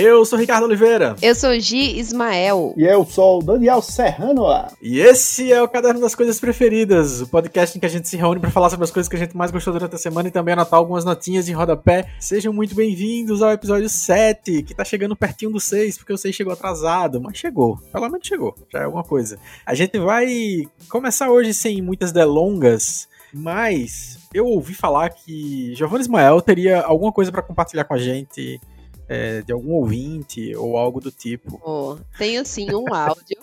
Eu sou Ricardo Oliveira. Eu sou Gi Ismael. E eu sou o Daniel Serrano. E esse é o Caderno das Coisas Preferidas, o podcast em que a gente se reúne para falar sobre as coisas que a gente mais gostou durante a semana e também anotar algumas notinhas em rodapé. Sejam muito bem-vindos ao episódio 7, que tá chegando pertinho do 6, porque eu sei que chegou atrasado, mas chegou. Pelo menos chegou, já é alguma coisa. A gente vai começar hoje sem muitas delongas, mas eu ouvi falar que Giovanni Ismael teria alguma coisa para compartilhar com a gente é, de algum ouvinte ou algo do tipo. Oh, tenho sim um áudio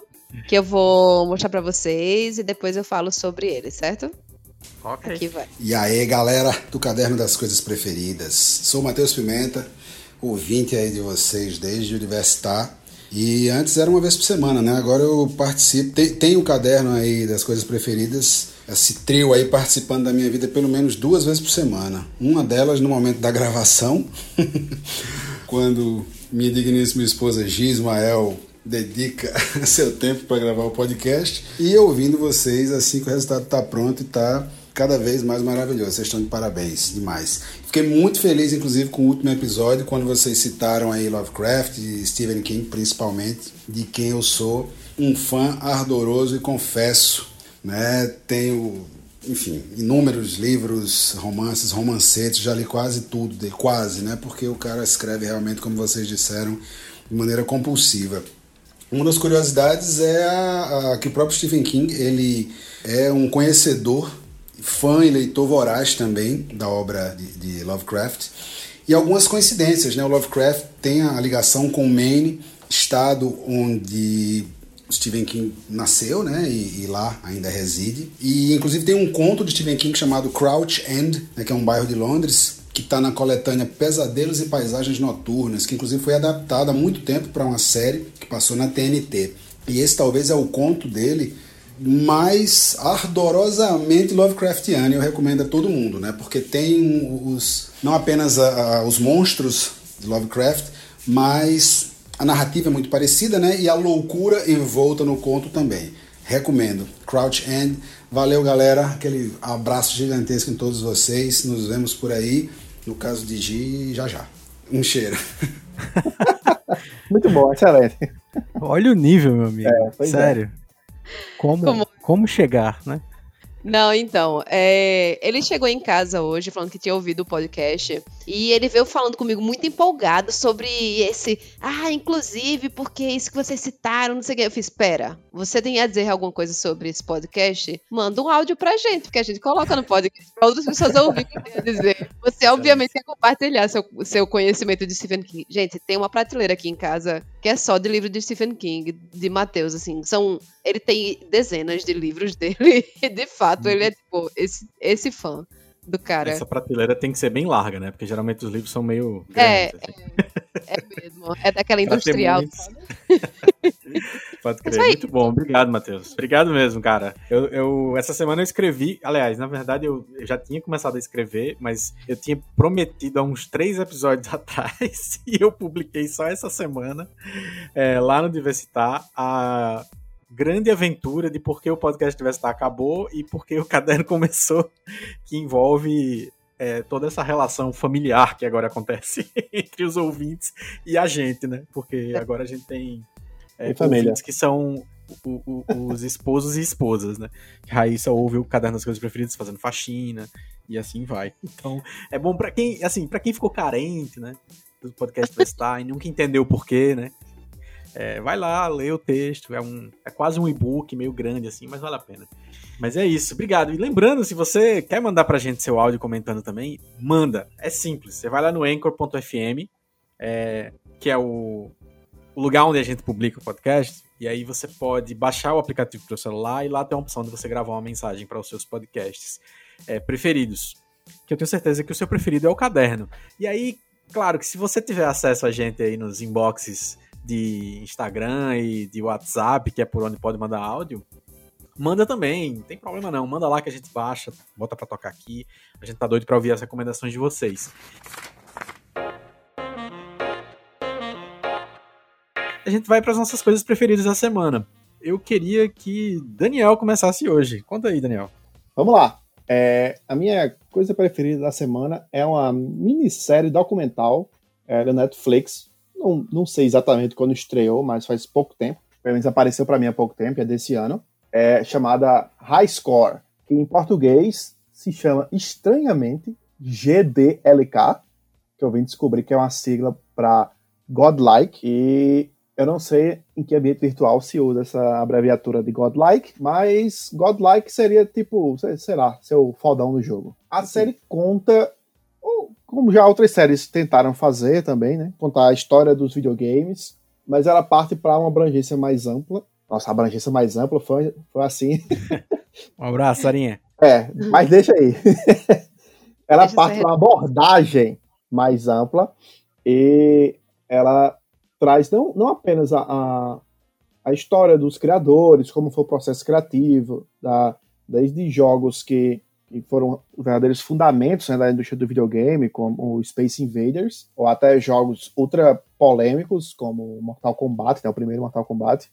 que eu vou mostrar para vocês e depois eu falo sobre ele, certo? Ok. Aqui vai. E aí, galera do Caderno das Coisas Preferidas. Sou Matheus Pimenta, ouvinte aí de vocês desde o Universitar. E antes era uma vez por semana, né? Agora eu participo. Tem, tem o caderno aí das coisas preferidas, esse trio aí participando da minha vida pelo menos duas vezes por semana. Uma delas no momento da gravação, quando minha digníssima esposa Gismael dedica seu tempo para gravar o podcast e ouvindo vocês assim que o resultado está pronto e está cada vez mais maravilhoso. Vocês estão de parabéns, demais. Fiquei muito feliz, inclusive, com o último episódio, quando vocês citaram aí Lovecraft e Stephen King, principalmente, de quem eu sou um fã ardoroso e confesso, né? Tenho enfim, inúmeros livros, romances, romancetes, já li quase tudo dele, quase, né? Porque o cara escreve realmente, como vocês disseram, de maneira compulsiva. Uma das curiosidades é a, a, que o próprio Stephen King, ele é um conhecedor, fã e leitor voraz também da obra de, de Lovecraft. E algumas coincidências, né? O Lovecraft tem a ligação com Maine, estado onde Stephen King nasceu, né, e, e, lá ainda reside. E inclusive tem um conto de Stephen King chamado Crouch End, né, que é um bairro de Londres, que está na coletânea Pesadelos e Paisagens Noturnas, que inclusive foi adaptada há muito tempo para uma série que passou na TNT. E esse talvez é o conto dele mais ardorosamente Lovecraftiano, eu recomendo a todo mundo, né? Porque tem os não apenas a, a, os monstros de Lovecraft, mas a narrativa é muito parecida, né? E a loucura envolta no conto também. Recomendo. Crouch End. Valeu, galera. Aquele abraço gigantesco em todos vocês. Nos vemos por aí. No caso de Gi, já já. Um cheiro. muito bom, excelente. Olha o nível, meu amigo. É, Sério. É. Como, como, como chegar, né? Não, então, é, ele chegou em casa hoje falando que tinha ouvido o podcast e ele veio falando comigo muito empolgado sobre esse. Ah, inclusive, porque isso que vocês citaram, não sei o que. Eu fiz, espera, você tem a dizer alguma coisa sobre esse podcast? Manda um áudio pra gente, porque a gente coloca no podcast pra outras pessoas ouvirem o que tem a dizer. Você, obviamente, quer compartilhar seu, seu conhecimento de Stephen King. Gente, tem uma prateleira aqui em casa que é só de livro de Stephen King, de Matheus, assim. São. Ele tem dezenas de livros dele, de fato fato, ele é tipo esse, esse fã do cara. Essa prateleira tem que ser bem larga, né? Porque geralmente os livros são meio. É, grandes, assim. é, é, mesmo. É daquela industrial. Pode crer. Muito bom. Obrigado, Matheus. Obrigado mesmo, cara. Eu, eu, essa semana eu escrevi. Aliás, na verdade, eu, eu já tinha começado a escrever, mas eu tinha prometido há uns três episódios atrás e eu publiquei só essa semana é, lá no Diversitar a grande aventura de por que o podcast Diversitar acabou e por que o caderno começou, que envolve é, toda essa relação familiar que agora acontece entre os ouvintes e a gente, né? Porque agora a gente tem é, ouvintes que são o, o, os esposos e esposas, né? Raíssa ouve o caderno das coisas preferidas fazendo faxina e assim vai. Então, é bom para quem, assim, para quem ficou carente, né? Do podcast Diversitar e nunca entendeu o porquê, né? É, vai lá, lê o texto, é, um, é quase um e-book meio grande assim, mas vale a pena. Mas é isso, obrigado. E lembrando, se você quer mandar pra gente seu áudio comentando também, manda. É simples, você vai lá no anchor.fm, é, que é o, o lugar onde a gente publica o podcast, e aí você pode baixar o aplicativo para celular e lá tem a opção de você gravar uma mensagem para os seus podcasts é, preferidos. Que eu tenho certeza que o seu preferido é o caderno. E aí, claro que se você tiver acesso a gente aí nos inboxes de Instagram e de WhatsApp, que é por onde pode mandar áudio, manda também, não tem problema não, manda lá que a gente baixa, bota para tocar aqui. A gente tá doido para ouvir as recomendações de vocês. A gente vai para as nossas coisas preferidas da semana. Eu queria que Daniel começasse hoje. Conta aí, Daniel. Vamos lá. É, a minha coisa preferida da semana é uma minissérie documental é, da Netflix. Não, não sei exatamente quando estreou, mas faz pouco tempo. Pelo menos apareceu para mim há pouco tempo, é desse ano. É chamada High Score, que em português se chama estranhamente GDLK, que eu vim descobrir que é uma sigla para Godlike. E eu não sei em que ambiente virtual se usa essa abreviatura de Godlike, mas Godlike seria tipo, sei lá, seu fodão no jogo. A série conta, como já outras séries tentaram fazer também, né? Contar a história dos videogames, mas ela parte para uma abrangência mais ampla. Nossa, a abrangência mais ampla foi, foi assim. um abraço, Sarinha. É, mas deixa aí. ela deixa parte para uma abordagem mais ampla e ela traz não, não apenas a, a, a, história dos criadores, como foi o processo criativo, da, desde jogos que, que foram verdadeiros fundamentos né, da indústria do videogame, como o Space Invaders, ou até jogos ultra polêmicos, como Mortal Kombat, né, o primeiro Mortal Kombat,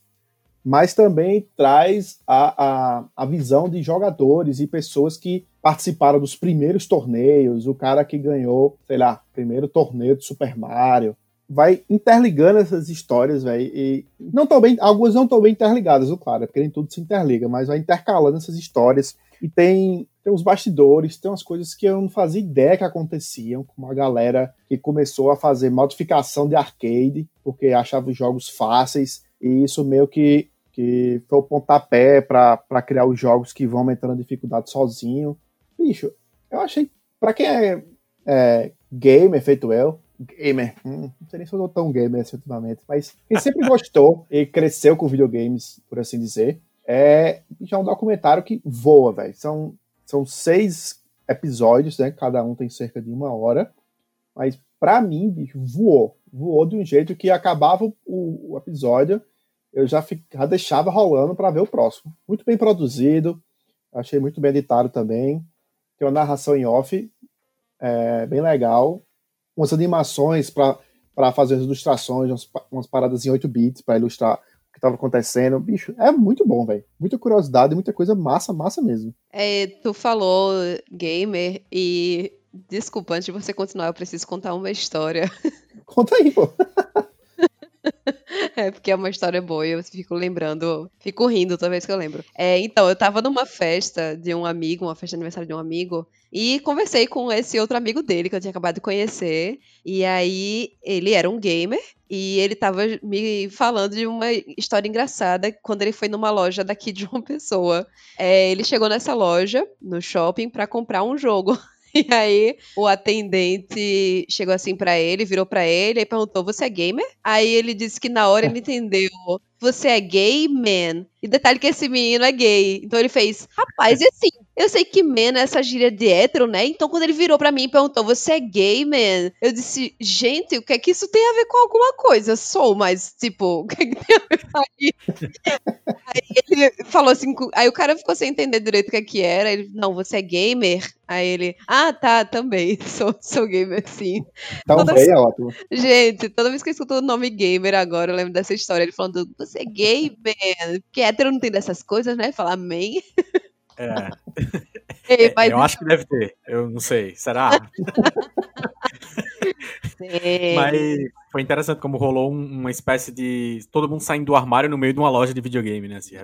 mas também traz a, a, a visão de jogadores e pessoas que participaram dos primeiros torneios, o cara que ganhou, sei lá, primeiro torneio de Super Mario, vai interligando essas histórias, velho, e não tão bem, algumas não estão bem interligadas, o claro, é porque nem tudo se interliga, mas vai intercalando essas histórias e tem tem uns bastidores, tem umas coisas que eu não fazia ideia que aconteciam, com uma galera que começou a fazer modificação de arcade, porque achava os jogos fáceis, e isso meio que, que foi o pontapé para criar os jogos que vão aumentando a dificuldade sozinho. Bicho, eu achei, para quem é, é gamer feito eu, gamer. Hum, não sei nem se eu sou tão gamer assim ultimamente, mas quem sempre gostou e cresceu com videogames, por assim dizer, é já um documentário que voa, velho. São, são seis episódios, né? Cada um tem cerca de uma hora. Mas pra mim, bicho, voou. Voou de um jeito que acabava o, o episódio, eu já, fica, já deixava rolando para ver o próximo. Muito bem produzido, achei muito bem editado também. Tem uma narração em off é, bem legal umas animações para fazer as ilustrações, umas, umas paradas em 8 bits para ilustrar que estava acontecendo. Bicho, é muito bom, velho. Muita curiosidade, muita coisa massa, massa mesmo. É, tu falou gamer e desculpa, antes de você continuar, eu preciso contar uma história. Conta aí, pô. É, porque é uma história boa e eu fico lembrando, fico rindo toda vez que eu lembro. É, então, eu tava numa festa de um amigo, uma festa de aniversário de um amigo, e conversei com esse outro amigo dele que eu tinha acabado de conhecer. E aí, ele era um gamer e ele tava me falando de uma história engraçada quando ele foi numa loja daqui de uma pessoa. É, ele chegou nessa loja, no shopping, para comprar um jogo. E aí o atendente chegou assim para ele, virou para ele e perguntou: "Você é gamer?" Aí ele disse que na hora ele entendeu: "Você é gay, man?" E detalhe que esse menino é gay. Então ele fez: "Rapaz, e assim, eu sei que man é essa gíria de hétero, né? Então quando ele virou para mim e perguntou: "Você é gay, man?" Eu disse: "Gente, o que é que isso tem a ver com alguma coisa? Sou, mas tipo, o que é que tem a ver com isso?" aí ele falou assim, aí o cara ficou sem entender direito o que é que era. Ele: "Não, você é gamer?" Aí ele: "Ah, tá, também. Sou, sou gamer sim." Também toda... é ótimo. Gente, toda vez que eu escuto o nome gamer agora, eu lembro dessa história ele falando: "Você é gay, man?" Porque hétero não tem dessas coisas, né? Falar man. É. Ei, mas... Eu acho que deve ter. Eu não sei. Será? mas foi interessante como rolou uma espécie de. Todo mundo saindo do armário no meio de uma loja de videogame, né? Assim,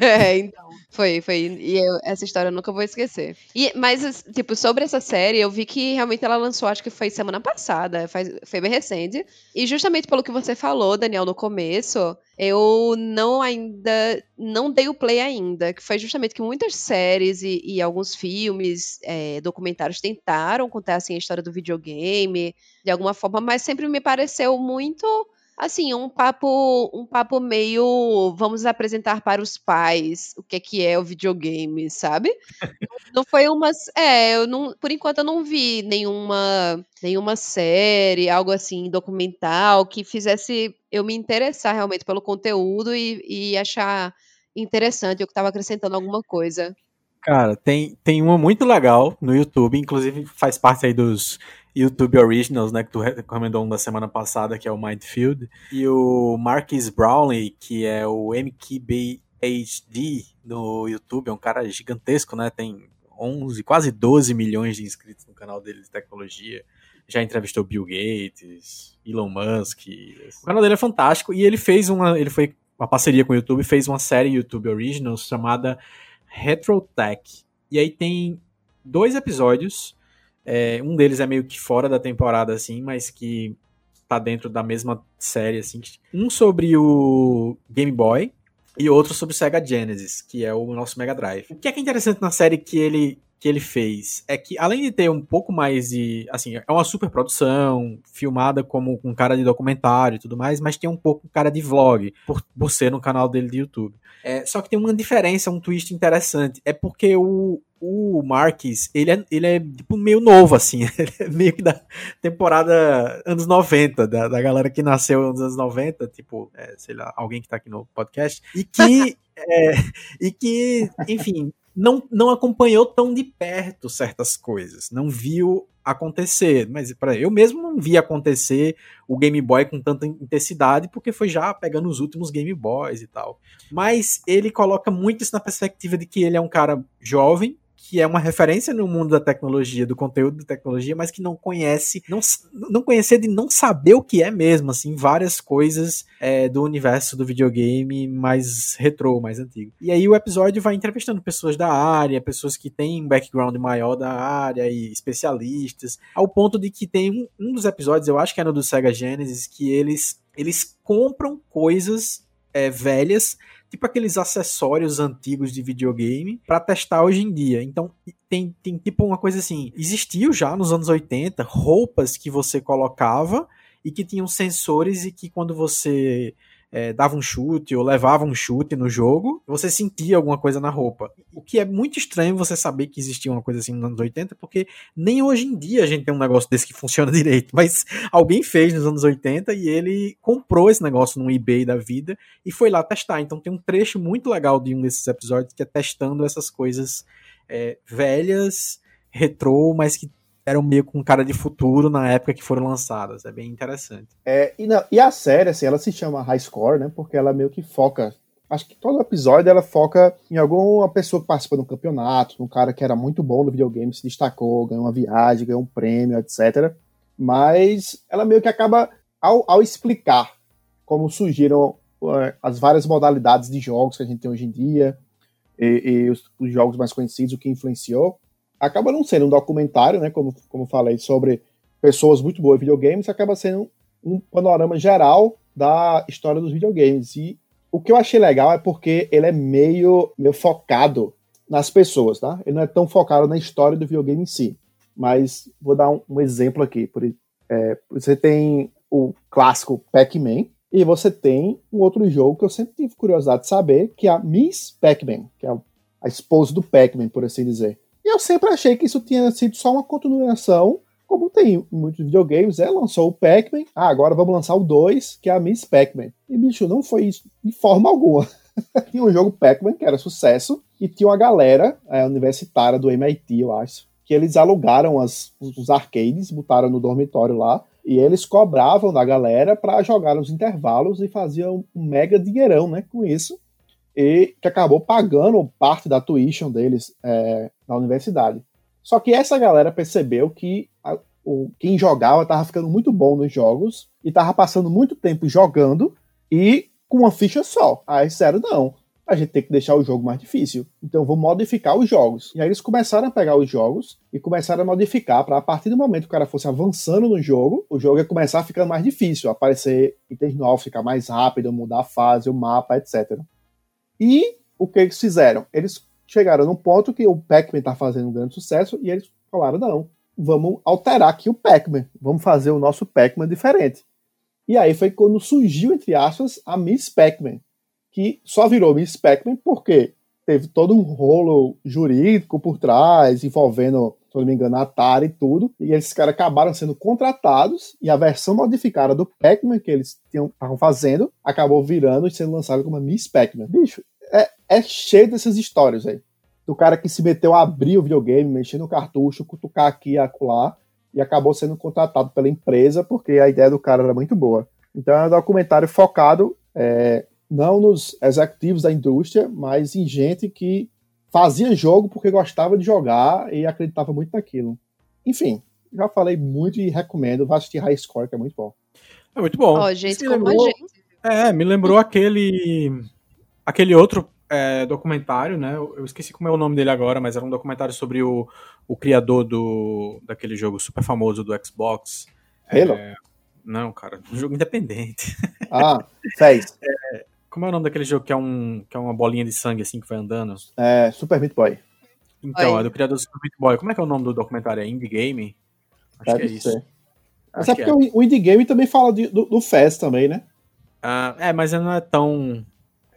é, então. Foi, foi. E eu, essa história eu nunca vou esquecer. E, mas, tipo, sobre essa série, eu vi que realmente ela lançou, acho que foi semana passada, faz, foi bem recente. E justamente pelo que você falou, Daniel, no começo, eu não ainda. Não dei o play ainda. Que foi justamente que muitas séries e, e alguns filmes, é, documentários tentaram contar assim, a história do videogame, de alguma forma, mas sempre me pareceu muito assim, um papo, um papo meio vamos apresentar para os pais o que é que é o videogame, sabe? não foi uma, é, eu não, por enquanto eu não vi nenhuma nenhuma série, algo assim, documental que fizesse eu me interessar realmente pelo conteúdo e, e achar interessante, eu que estava acrescentando alguma coisa. Cara, tem, tem uma muito legal no YouTube, inclusive faz parte aí dos YouTube Originals, né, que tu recomendou um da semana passada, que é o Mindfield, e o Marcus Brownlee, que é o MKBHD no YouTube, é um cara gigantesco, né, tem 11, quase 12 milhões de inscritos no canal dele de tecnologia. Já entrevistou Bill Gates, Elon Musk. O canal dele é fantástico e ele fez uma, ele foi uma parceria com o YouTube, fez uma série YouTube Originals chamada Retrotech. E aí tem dois episódios. É, um deles é meio que fora da temporada, assim, mas que tá dentro da mesma série, assim. Um sobre o Game Boy e outro sobre o Sega Genesis, que é o nosso Mega Drive. O que é, que é interessante na série que ele que ele fez é que, além de ter um pouco mais de. Assim, é uma super produção, filmada como com cara de documentário e tudo mais, mas tem um pouco cara de vlog, por, por ser no canal dele de YouTube. É, só que tem uma diferença, um twist interessante. É porque o, o Marques, ele é, ele é tipo meio novo, assim. Ele é meio que da temporada anos 90, da, da galera que nasceu nos anos 90, tipo, é, sei lá, alguém que tá aqui no podcast. E que. é, e que, enfim, não, não acompanhou tão de perto certas coisas, não viu acontecer. Mas para eu mesmo não vi acontecer o Game Boy com tanta intensidade, porque foi já pegando os últimos Game Boys e tal. Mas ele coloca muito isso na perspectiva de que ele é um cara jovem, que é uma referência no mundo da tecnologia, do conteúdo da tecnologia, mas que não conhece, não, não conhecer de não saber o que é mesmo, assim, várias coisas é, do universo do videogame mais retrô, mais antigo. E aí o episódio vai entrevistando pessoas da área, pessoas que têm um background maior da área e especialistas, ao ponto de que tem um, um dos episódios, eu acho que é no do Sega Genesis, que eles, eles compram coisas é, velhas tipo aqueles acessórios antigos de videogame para testar hoje em dia. Então tem, tem tipo uma coisa assim, existiu já nos anos 80 roupas que você colocava e que tinham sensores e que quando você é, dava um chute ou levava um chute no jogo, você sentia alguma coisa na roupa. O que é muito estranho você saber que existia uma coisa assim nos anos 80, porque nem hoje em dia a gente tem um negócio desse que funciona direito. Mas alguém fez nos anos 80 e ele comprou esse negócio no eBay da vida e foi lá testar. Então tem um trecho muito legal de um desses episódios que é testando essas coisas é, velhas, retrô, mas que eram meio com cara de futuro na época que foram lançadas. É bem interessante. É, e, na, e a série, assim, ela se chama High Score, né? Porque ela meio que foca. Acho que todo episódio ela foca em alguma pessoa que participa de um campeonato, um cara que era muito bom no videogame, se destacou, ganhou uma viagem, ganhou um prêmio, etc. Mas ela meio que acaba, ao, ao explicar como surgiram uh, as várias modalidades de jogos que a gente tem hoje em dia, e, e os, os, jogos mais conhecidos, o que influenciou, acaba não sendo um documentário, né, como, como falei, sobre pessoas muito boas em videogames, acaba sendo um panorama geral da história dos videogames. E o que eu achei legal é porque ele é meio, meio focado nas pessoas, tá? Ele não é tão focado na história do videogame em si. Mas vou dar um, um exemplo aqui. Por, é, você tem o clássico Pac-Man, e você tem um outro jogo que eu sempre tive curiosidade de saber, que é a Miss Pac-Man, que é a esposa do Pac-Man, por assim dizer. E eu sempre achei que isso tinha sido só uma continuação, como tem em muitos videogames, é, lançou o Pac-Man, ah, agora vamos lançar o 2, que é a Miss Pac-Man. E, bicho, não foi isso de forma alguma. tinha um jogo Pac-Man que era sucesso, e tinha uma galera é, universitária do MIT, eu acho, que eles alugaram as, os arcades, botaram no dormitório lá, e eles cobravam da galera para jogar nos intervalos e faziam um mega dinheirão né, com isso e que acabou pagando parte da tuition deles é, na universidade. Só que essa galera percebeu que a, o, quem jogava estava ficando muito bom nos jogos e estava passando muito tempo jogando e com uma ficha só. Aí disseram, não, a gente tem que deixar o jogo mais difícil. Então vou modificar os jogos. E aí eles começaram a pegar os jogos e começaram a modificar para a partir do momento que o cara fosse avançando no jogo, o jogo ia começar a ficar mais difícil, aparecer itens novos, ficar mais rápido, mudar a fase, o mapa, etc. E o que eles fizeram? Eles chegaram num ponto que o Pac-Man está fazendo um grande sucesso e eles falaram: não, vamos alterar aqui o Pac-Man, vamos fazer o nosso Pac-Man diferente. E aí foi quando surgiu, entre aspas, a Miss Pac-Man, que só virou Miss Pac-Man porque teve todo um rolo jurídico por trás, envolvendo, se não me engano, a Atari e tudo, e esses caras acabaram sendo contratados, e a versão modificada do Pac-Man que eles estavam fazendo acabou virando e sendo lançada como Miss Pac-Man. Bicho, é, é cheio dessas histórias aí. Do cara que se meteu a abrir o videogame, mexer no cartucho, cutucar aqui e acolá, e acabou sendo contratado pela empresa porque a ideia do cara era muito boa. Então é um documentário focado é, não nos executivos da indústria, mas em gente que fazia jogo porque gostava de jogar e acreditava muito naquilo. Enfim, já falei muito e recomendo. Vá assistir High Score, que é muito bom. É muito bom. Ó, gente, como lembrou, a gente. É, me lembrou aquele. aquele outro é, documentário, né? Eu esqueci como é o nome dele agora, mas era um documentário sobre o, o criador do daquele jogo super famoso do Xbox. Halo? É, não, cara, um jogo independente. Ah, fez. É, como é o nome daquele jogo que é, um, que é uma bolinha de sangue assim que vai andando? É, Super Meat Boy. Então, Oi. é do criador do Super Meat Boy. Como é que é o nome do documentário? É Indie Game? Acho Deve que é isso. Ser. Mas é porque é. o Indie Game também fala de, do, do Fest também, né? Ah, é, mas não é tão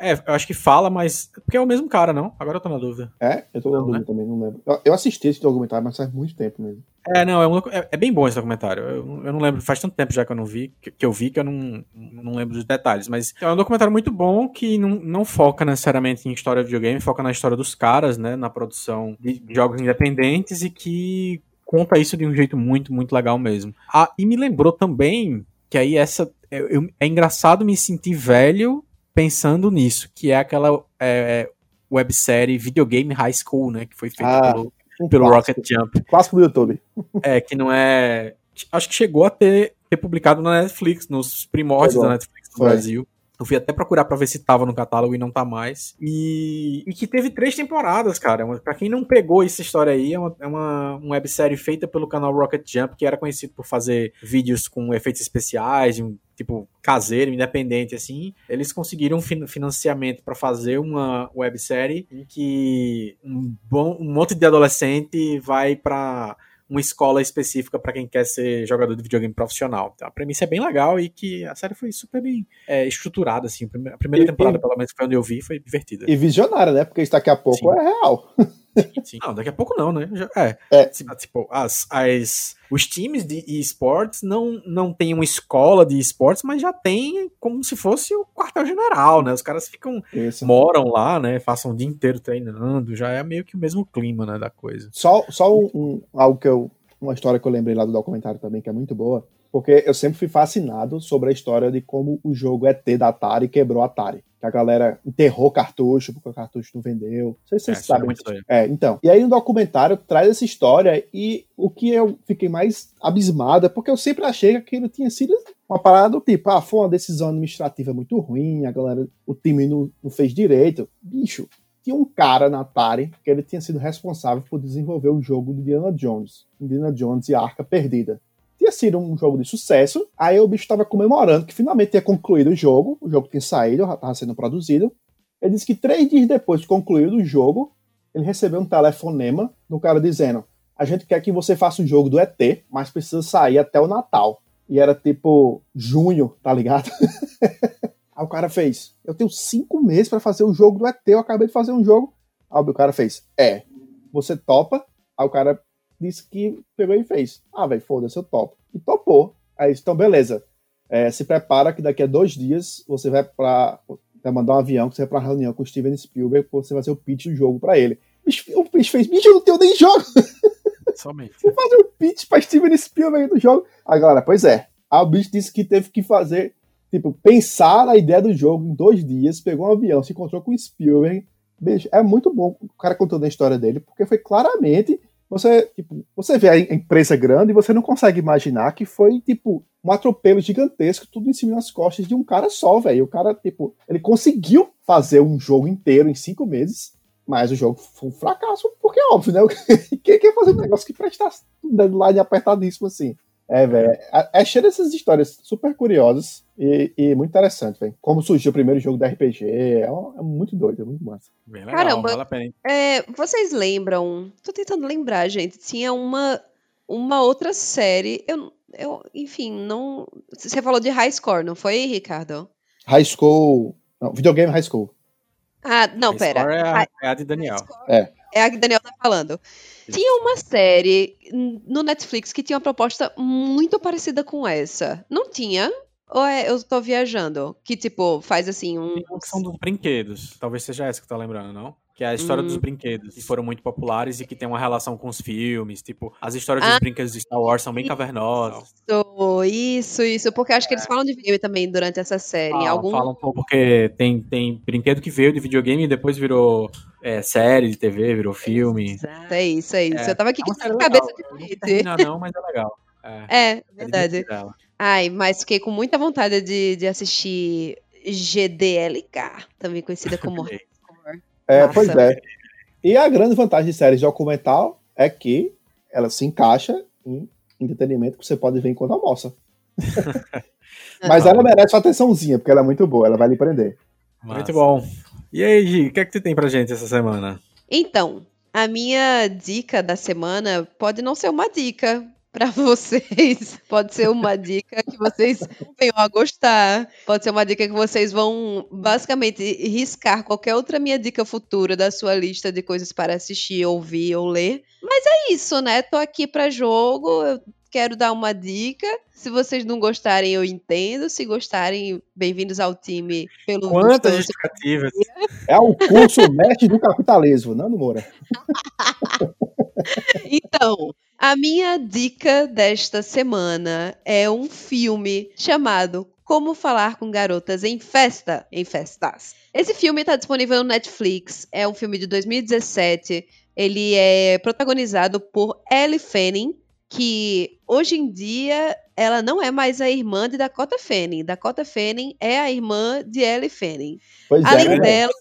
é, eu acho que fala, mas. Porque é o mesmo cara, não? Agora eu tô na dúvida. É? Eu tô na não, dúvida né? também, não lembro. Eu, assisti esse documentário, mas faz muito tempo mesmo. É, não, é, um, é, é, bem bom esse documentário. Eu, eu, não lembro, faz tanto tempo já que eu não vi, que, que eu vi que eu não, não lembro dos detalhes. Mas é um documentário muito bom que não, não foca necessariamente em história de videogame, foca na história dos caras, né? Na produção de jogos independentes e que conta isso de um jeito muito, muito legal mesmo. Ah, e me lembrou também que aí essa. Eu, é engraçado me sentir velho pensando nisso, que é aquela é, é, websérie Videogame High School, né? Que foi feita ah, pelo, um pelo Rocket Jump. Clássico do YouTube. É, que não é. Acho que chegou a ter, ter publicado na Netflix, nos primórdios da Netflix no. Brasil. Eu fui até procurar pra ver se tava no catálogo e não tá mais. E, e que teve três temporadas, cara. Pra quem não pegou essa história aí, é uma, é uma, uma websérie feita pelo canal Rocket Jump, que era conhecido por fazer vídeos com efeitos especiais, tipo caseiro, independente assim, eles conseguiram financiamento para fazer uma websérie em que um, bom, um monte de adolescente vai para uma escola específica para quem quer ser jogador de videogame profissional. Então, a premissa é bem legal e que a série foi super bem é, estruturada, assim. A primeira temporada, e, pelo menos, foi onde eu vi, foi divertida. E visionária, né? Porque isso daqui a pouco Sim. é real. Sim, sim. Não, daqui a pouco não, né? Já, é. é. Tipo, as, as, os times de esportes não, não têm uma escola de esportes, mas já tem como se fosse o quartel-general, né? Os caras ficam, Isso. moram lá, né? Passam o dia inteiro treinando, já é meio que o mesmo clima, né, da coisa. Só, só um, um algo que eu, uma história que eu lembrei lá do documentário também, que é muito boa, porque eu sempre fui fascinado sobre a história de como o jogo ET da Atari quebrou a Atari que a galera enterrou cartucho porque o cartucho não vendeu. Não sei se vocês é, sabem. É, então. E aí no documentário traz essa história e o que eu fiquei mais abismado é porque eu sempre achei que aquilo tinha sido uma parada do tipo, ah, foi uma decisão administrativa muito ruim, a galera, o time não, não fez direito. Bicho, tinha um cara na Atari que ele tinha sido responsável por desenvolver o jogo de Indiana Jones, Indiana Jones e a Arca Perdida tinha sido um jogo de sucesso. Aí o bicho estava comemorando que finalmente tinha concluído o jogo. O jogo tinha saído, já estava sendo produzido. Ele disse que três dias depois de concluído o jogo, ele recebeu um telefonema do cara dizendo: A gente quer que você faça o jogo do ET, mas precisa sair até o Natal. E era tipo junho, tá ligado? Aí o cara fez: Eu tenho cinco meses para fazer o jogo do ET, eu acabei de fazer um jogo. Aí o cara fez: É, você topa? Aí o cara disse que pegou e fez. Ah, velho, foda-se, eu topo. E topou. Aí então, beleza. É, se prepara que daqui a dois dias você vai para vai mandar um avião, que você vai pra reunião com o Steven Spielberg, você vai ser o pitch do jogo para ele. O bicho fez, bicho, eu não tenho nem jogo. Somente. Vou fazer o pitch pra Steven Spielberg do jogo. Aí, galera, pois é. O bicho disse que teve que fazer, tipo, pensar na ideia do jogo em dois dias, pegou um avião, se encontrou com o Spielberg. Bicho, é muito bom o cara contando a história dele, porque foi claramente você, tipo, você vê a empresa grande e você não consegue imaginar que foi, tipo, um atropelo gigantesco, tudo em cima das costas de um cara só, velho. O cara, tipo, ele conseguiu fazer um jogo inteiro em cinco meses, mas o jogo foi um fracasso, porque é óbvio, né? Quem quer fazer um negócio que prestasse um deadline apertadíssimo assim? É, velho. É, é cheio dessas histórias super curiosas e, e muito interessante, velho. Como surgiu o primeiro jogo da RPG. É, é, muito doido, é muito massa. Bem legal, Caramba, vale a pena. É, vocês lembram? Tô tentando lembrar, gente. Tinha uma, uma outra série. Eu, eu, enfim, não. Você falou de High Score, não foi, Ricardo? High School. Não, videogame High School. Ah, não, high pera. É a, é a de Daniel. É. É a que Daniel tá falando. Tinha uma série no Netflix que tinha uma proposta muito parecida com essa. Não tinha? Ou é, eu tô viajando? Que, tipo, faz assim um. São dos brinquedos. Talvez seja essa que tá lembrando, não? Que é a história hum. dos brinquedos, que foram muito populares e que tem uma relação com os filmes. Tipo, as histórias ah, dos brinquedos de Star Wars são bem cavernosas. Isso, isso, isso. Porque acho que eles falam de videogame também durante essa série. Falam, algum... falam um pouco porque tem, tem brinquedo que veio de videogame e depois virou é, série de TV, virou filme. É isso, é isso. É, eu tava aqui é com a cabeça de Não, não, mas é legal. É, é verdade. Ai, mas fiquei com muita vontade de, de assistir GDLK, também conhecida como É, pois é. E a grande vantagem de séries documental é que ela se encaixa em entretenimento que você pode ver enquanto almoça. Mas ela merece uma atençãozinha, porque ela é muito boa, ela vai lhe prender. Massa. Muito bom. E aí, Gi, o que é que tu tem pra gente essa semana? Então, a minha dica da semana pode não ser uma dica, para vocês. Pode ser uma dica que vocês venham a gostar. Pode ser uma dica que vocês vão basicamente riscar qualquer outra minha dica futura da sua lista de coisas para assistir, ouvir ou ler. Mas é isso, né? Tô aqui para jogo. Eu quero dar uma dica. Se vocês não gostarem, eu entendo. Se gostarem, bem-vindos ao time pelo Quantas justificativas. É o curso mestre do capitalismo, Nando Moura. então, a minha dica desta semana é um filme chamado Como Falar com Garotas em Festa, em Festas. Esse filme está disponível no Netflix, é um filme de 2017. Ele é protagonizado por Elle Fanning, que hoje em dia ela não é mais a irmã de Dakota Fanning. Dakota Fanning é a irmã de Ellie Fanning. Pois Além é, dela,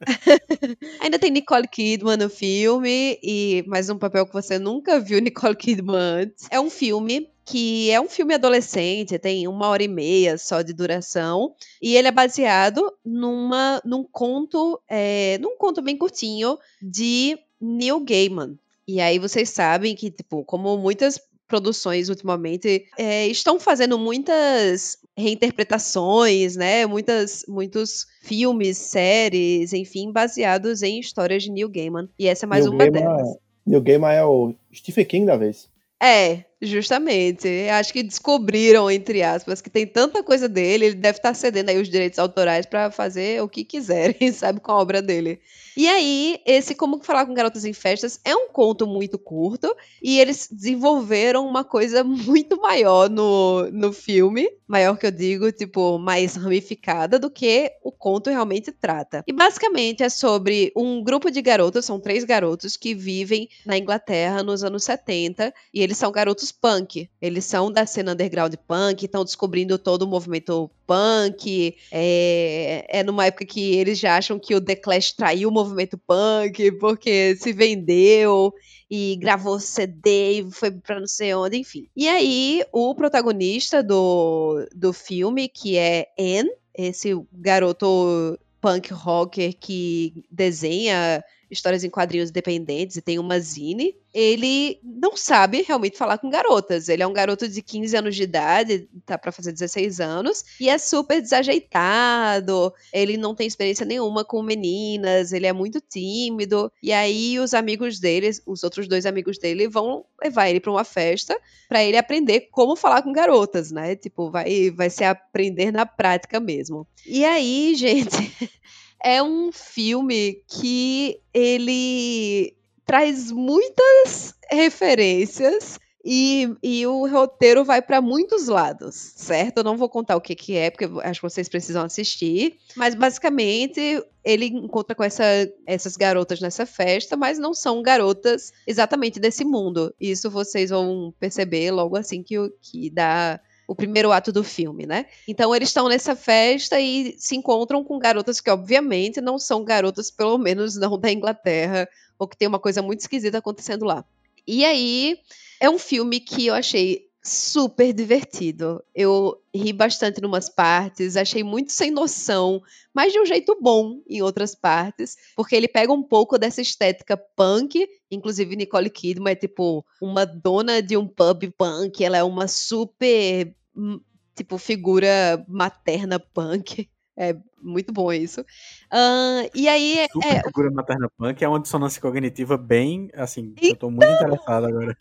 ainda tem Nicole Kidman no filme e mais um papel que você nunca viu Nicole Kidman antes. É um filme que é um filme adolescente, tem uma hora e meia só de duração, e ele é baseado numa, num conto, é, num conto bem curtinho de Neil Gaiman, e aí vocês sabem que, tipo, como muitas produções ultimamente é, estão fazendo muitas reinterpretações, né? Muitas, muitos filmes, séries, enfim, baseados em histórias de Neil Gaiman. E essa é mais Neil uma Gaiman, delas. Neil Gaiman é o Stephen King da vez. É, justamente. Acho que descobriram, entre aspas, que tem tanta coisa dele, ele deve estar cedendo aí os direitos autorais para fazer o que quiserem, sabe, com a obra dele. E aí, esse Como Falar com Garotas em Festas é um conto muito curto e eles desenvolveram uma coisa muito maior no, no filme. Maior que eu digo, tipo, mais ramificada do que o conto realmente trata. E basicamente é sobre um grupo de garotos, são três garotos que vivem na Inglaterra nos anos 70 e eles são garotos punk. Eles são da cena underground punk, estão descobrindo todo o movimento punk. É, é numa época que eles já acham que o The Clash traiu o movimento punk porque se vendeu e gravou CD e foi pra não sei onde, enfim. E aí, o protagonista do, do filme, que é Anne, esse garoto punk rocker que desenha histórias em quadrinhos independentes e tem uma zine, ele não sabe realmente falar com garotas. Ele é um garoto de 15 anos de idade, tá para fazer 16 anos, e é super desajeitado. Ele não tem experiência nenhuma com meninas, ele é muito tímido. E aí os amigos dele, os outros dois amigos dele vão levar ele para uma festa para ele aprender como falar com garotas, né? Tipo, vai vai se aprender na prática mesmo. E aí, gente, é um filme que ele traz muitas referências e, e o roteiro vai para muitos lados, certo? Eu não vou contar o que, que é, porque acho que vocês precisam assistir. Mas basicamente ele encontra com essa, essas garotas nessa festa, mas não são garotas exatamente desse mundo. Isso vocês vão perceber logo assim que, que dá o primeiro ato do filme, né? Então eles estão nessa festa e se encontram com garotas que obviamente não são garotas, pelo menos não da Inglaterra, ou que tem uma coisa muito esquisita acontecendo lá. E aí é um filme que eu achei super divertido. Eu ri bastante em umas partes, achei muito sem noção, mas de um jeito bom em outras partes, porque ele pega um pouco dessa estética punk, inclusive Nicole Kidman é tipo uma dona de um pub punk, ela é uma super hum, tipo figura materna punk. É muito bom isso. Uh, e aí. É, Super é... figura materna punk é uma dissonância cognitiva bem. Assim, então... eu tô muito então! interessado agora.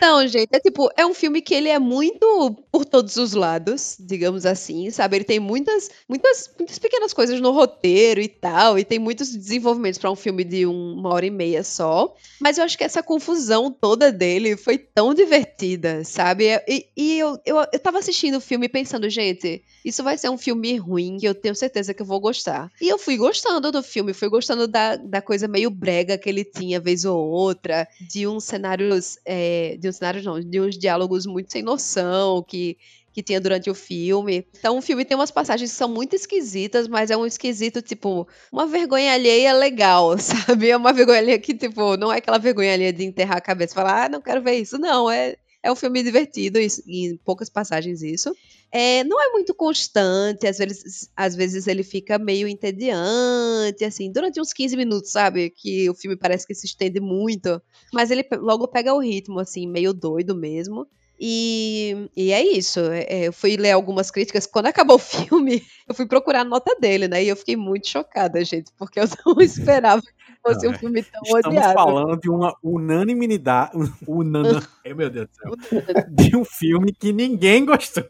Não, gente, é tipo, é um filme que ele é muito por todos os lados, digamos assim, sabe? Ele tem muitas, muitas, muitas pequenas coisas no roteiro e tal, e tem muitos desenvolvimentos para um filme de uma hora e meia só. Mas eu acho que essa confusão toda dele foi tão divertida, sabe? E, e eu, eu, eu tava assistindo o filme pensando, gente, isso vai ser um filme ruim, que eu tenho certeza que eu vou gostar. E eu fui gostando do filme, fui gostando da, da coisa meio brega que ele tinha, vez ou outra, de uns cenários. É, de uns cenários não, de uns diálogos muito sem noção, que que tinha durante o filme. Então o filme tem umas passagens que são muito esquisitas, mas é um esquisito, tipo, uma vergonha alheia legal, sabe? É uma vergonha alheia que, tipo, não é aquela vergonha alheia de enterrar a cabeça e falar, ah, não quero ver isso. Não, é, é um filme divertido, e, em poucas passagens isso. É, não é muito constante, às vezes, às vezes ele fica meio entediante, assim, durante uns 15 minutos, sabe? Que o filme parece que se estende muito, mas ele logo pega o ritmo, assim, meio doido mesmo. E, e é isso. É, eu fui ler algumas críticas. Quando acabou o filme, eu fui procurar a nota dele, né? E eu fiquei muito chocada, gente, porque eu não esperava que fosse não, um filme tão estamos odiado. Estamos falando de uma unanimidade. Unana, meu Deus do céu. De um filme que ninguém gostou.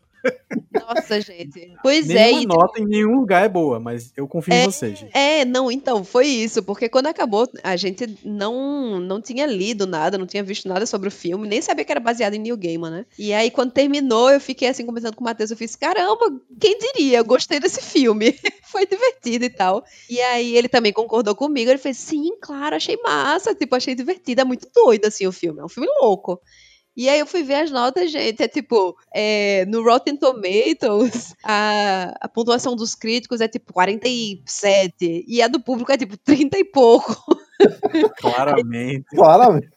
Nossa, gente. Pois Nenhuma é. E nota em nenhum lugar é boa, mas eu confio é, em você, gente. É, não, então, foi isso. Porque quando acabou, a gente não, não tinha lido nada, não tinha visto nada sobre o filme, nem sabia que era baseado em New Gaiman, né? E aí, quando terminou, eu fiquei assim, conversando com o Matheus, eu fiz, caramba, quem diria? Eu gostei desse filme. foi divertido e tal. E aí, ele também concordou comigo, ele fez, sim, claro, achei massa, tipo, achei divertido, é muito doido, assim, o filme. É um filme louco. E aí eu fui ver as notas, gente. É tipo, é, no Rotten Tomatoes, a, a pontuação dos críticos é tipo 47. E a do público é tipo 30 e pouco. Claramente. Claramente.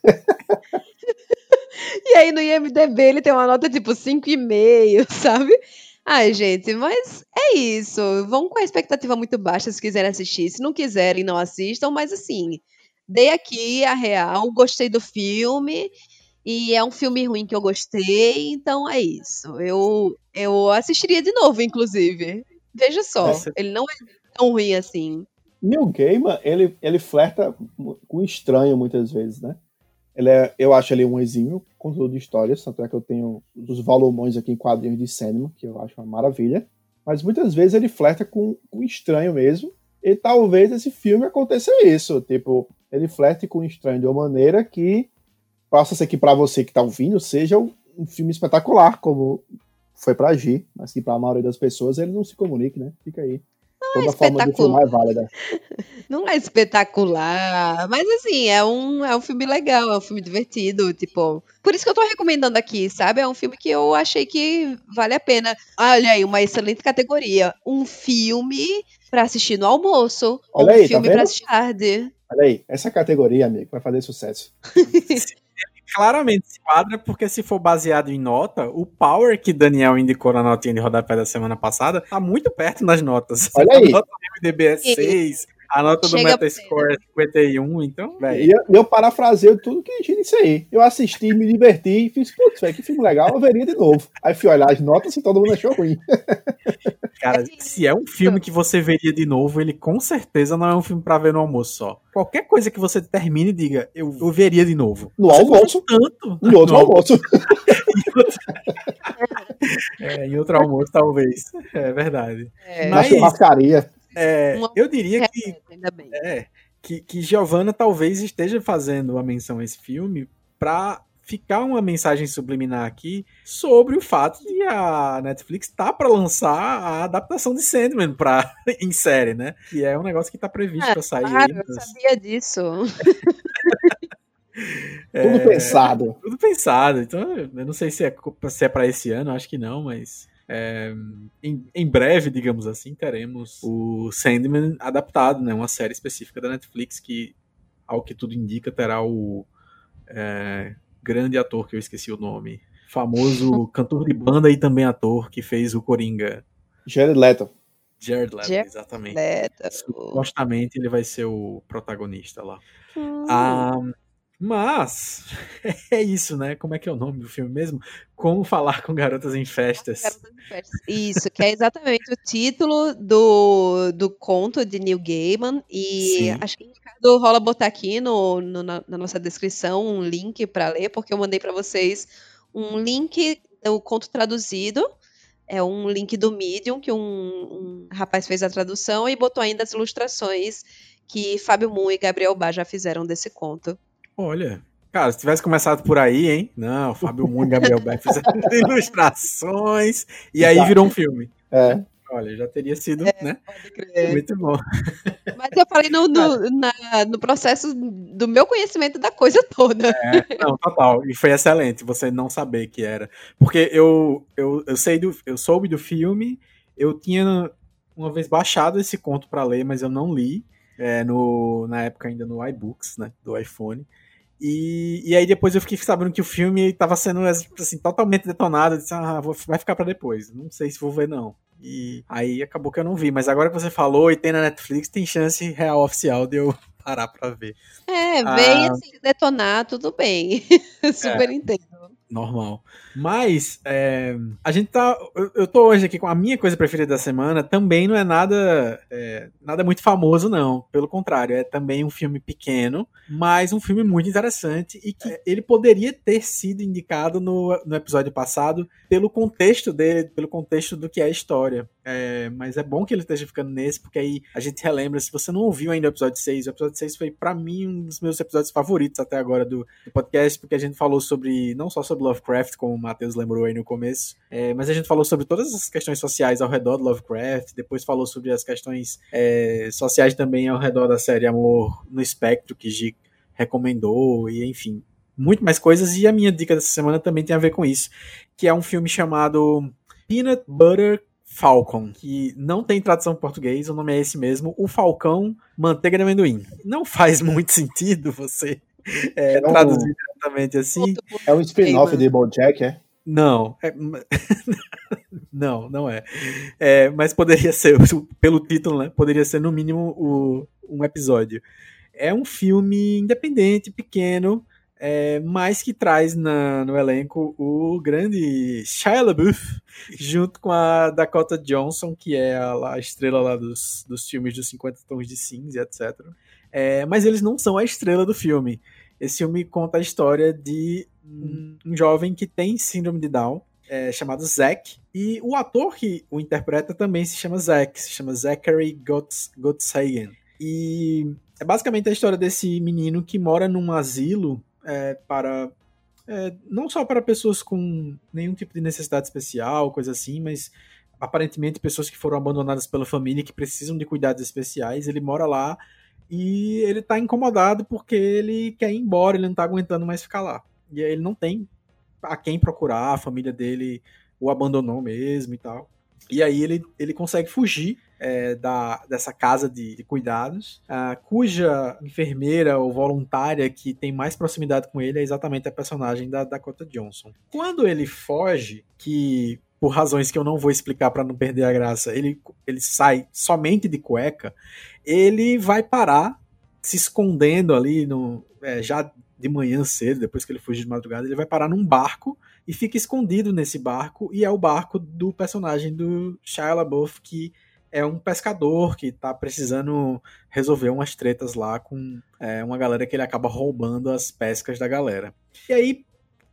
e aí no IMDB ele tem uma nota tipo 5,5, sabe? Ai, gente, mas é isso. Vão com a expectativa muito baixa se quiserem assistir. Se não quiserem, não assistam. Mas assim, dei aqui a real, gostei do filme. E é um filme ruim que eu gostei, então é isso. Eu, eu assistiria de novo, inclusive. Veja só, Essa... ele não é tão ruim assim. Neil Gaiman, ele, ele flerta com estranho muitas vezes, né? Ele é, eu acho ele um exímio conteúdo de histórias, tanto é que eu tenho os volumões aqui em quadrinhos de cinema, que eu acho uma maravilha. Mas muitas vezes ele flerta com, com estranho mesmo. E talvez esse filme aconteça isso. Tipo, ele flerte com estranho de uma maneira que possa ser que para você que está ouvindo seja um filme espetacular, como foi para G, mas que para a maioria das pessoas ele não se comunique, né? Fica aí. Não Toda é forma de filmar é válida. Não é espetacular, mas assim, é um, é um filme legal, é um filme divertido, tipo. Por isso que eu tô recomendando aqui, sabe? É um filme que eu achei que vale a pena. Olha aí, uma excelente categoria. Um filme para assistir no almoço. Olha um aí, tá filme tá para assistir tarde. Olha aí, essa categoria, amigo, vai fazer sucesso. claramente se quadra, porque se for baseado em nota, o Power que Daniel indicou na notinha de rodapé da semana passada tá muito perto nas notas. Olha aí. A nota do MDB é 6, a nota do Metascore é 51, então. E eu, eu parafraseio tudo que gente disse aí. Eu assisti, me diverti, fiz, putz, velho, que filme legal, eu veria de novo. Aí fui olhar as notas e todo mundo achou ruim. Cara, se é um filme que você veria de novo, ele com certeza não é um filme pra ver no almoço só. Qualquer coisa que você termine e diga, eu, eu veria de novo. No você almoço? Tanto. No outro no almoço. é, em outro almoço, talvez. É verdade. É. Mas, Na churrascaria. É, eu diria que, é, que, que Giovanna talvez esteja fazendo a menção a esse filme para ficar uma mensagem subliminar aqui sobre o fato de a Netflix tá para lançar a adaptação de Sandman para em série, né? Que é um negócio que tá previsto é, para sair. Claro, eu sabia disso. é, tudo pensado. Tudo pensado. Então, eu não sei se é, se é para esse ano, acho que não, mas é, em, em, breve, digamos assim, teremos o Sandman adaptado, né? Uma série específica da Netflix que, ao que tudo indica, terá o é, grande ator que eu esqueci o nome, famoso cantor de banda e também ator que fez o Coringa. Jared Leto. Jared Leto, Jared exatamente. Leto. Supostamente ele vai ser o protagonista lá. Hum. Ah, Mas é isso, né? Como é que é o nome do filme mesmo? Como falar com garotas em festas. Garotas em festas. Isso, que é exatamente o título do, do conto de Neil Gaiman. E Sim. acho que o rola botar aqui no, no na, na, nossa descrição um link para ler, porque eu mandei para vocês um link do conto traduzido. É um link do Medium que um, um rapaz fez a tradução e botou ainda as ilustrações que Fábio Moon e Gabriel Bá já fizeram desse conto. Olha, cara, se tivesse começado por aí, hein? Não, Fábio Moon e Gabriel Bá fizeram ilustrações e aí virou um filme. É. Olha, já teria sido, é, né? Muito bom. Mas eu falei no, no, na, no, processo do meu conhecimento da coisa toda. É, não, total. E foi excelente você não saber que era. Porque eu, eu, eu sei do. Eu soube do filme, eu tinha uma vez baixado esse conto para ler, mas eu não li. É, no, na época ainda no iBooks, né? Do iPhone. E, e aí depois eu fiquei sabendo que o filme estava sendo assim, totalmente detonado. Eu disse, ah, vou, vai ficar para depois. Não sei se vou ver, não. E aí acabou que eu não vi. Mas agora que você falou e tem na Netflix, tem chance real oficial de eu parar pra ver. É, vem ah, assim, detonar, tudo bem. Super é. entendo normal. Mas é, a gente tá. Eu, eu tô hoje aqui com a minha coisa preferida da semana. Também não é nada, é, nada muito famoso, não. Pelo contrário, é também um filme pequeno, mas um filme muito interessante e que ele poderia ter sido indicado no, no episódio passado pelo contexto dele, pelo contexto do que é a história. É, mas é bom que ele esteja ficando nesse, porque aí a gente relembra. Se você não ouviu ainda o episódio 6, o episódio 6 foi, para mim, um dos meus episódios favoritos até agora do, do, podcast, porque a gente falou sobre, não só sobre Lovecraft, como o Matheus lembrou aí no começo, é, mas a gente falou sobre todas as questões sociais ao redor do Lovecraft, depois falou sobre as questões é, sociais também ao redor da série Amor no Espectro, que G recomendou, e enfim, muito mais coisas. E a minha dica dessa semana também tem a ver com isso, que é um filme chamado Peanut Butter Falcon, que não tem tradução em português, o nome é esse mesmo, o Falcão Manteiga de Amendoim. Não faz muito sentido você é, é traduzir diretamente assim. É um spin-off de BoJack, é? Não, é... não, não é. é. Mas poderia ser, pelo título, né? Poderia ser no mínimo o, um episódio. É um filme independente, pequeno, é, mas que traz na, no elenco o grande Shia LaBeouf, junto com a Dakota Johnson, que é a, a estrela lá dos, dos filmes dos 50 Tons de Cinza, etc. É, mas eles não são a estrela do filme. Esse filme conta a história de um, um jovem que tem síndrome de Down, é, chamado Zack, e o ator que o interpreta também se chama Zack, se chama Zachary Gottsagen. E é basicamente a história desse menino que mora num asilo é, para é, não só para pessoas com nenhum tipo de necessidade especial, coisa assim, mas aparentemente pessoas que foram abandonadas pela família que precisam de cuidados especiais. Ele mora lá e ele tá incomodado porque ele quer ir embora, ele não tá aguentando mais ficar lá. E aí ele não tem a quem procurar, a família dele o abandonou mesmo e tal. E aí ele, ele consegue fugir é, da, dessa casa de, de cuidados, uh, cuja enfermeira ou voluntária que tem mais proximidade com ele é exatamente a personagem da Dakota Johnson. Quando ele foge, que por razões que eu não vou explicar para não perder a graça, ele, ele sai somente de cueca, ele vai parar se escondendo ali no, é, já de manhã cedo, depois que ele fugiu de madrugada, ele vai parar num barco e fica escondido nesse barco, e é o barco do personagem do Shia LaBeouf, que é um pescador que tá precisando resolver umas tretas lá com é, uma galera que ele acaba roubando as pescas da galera. E aí,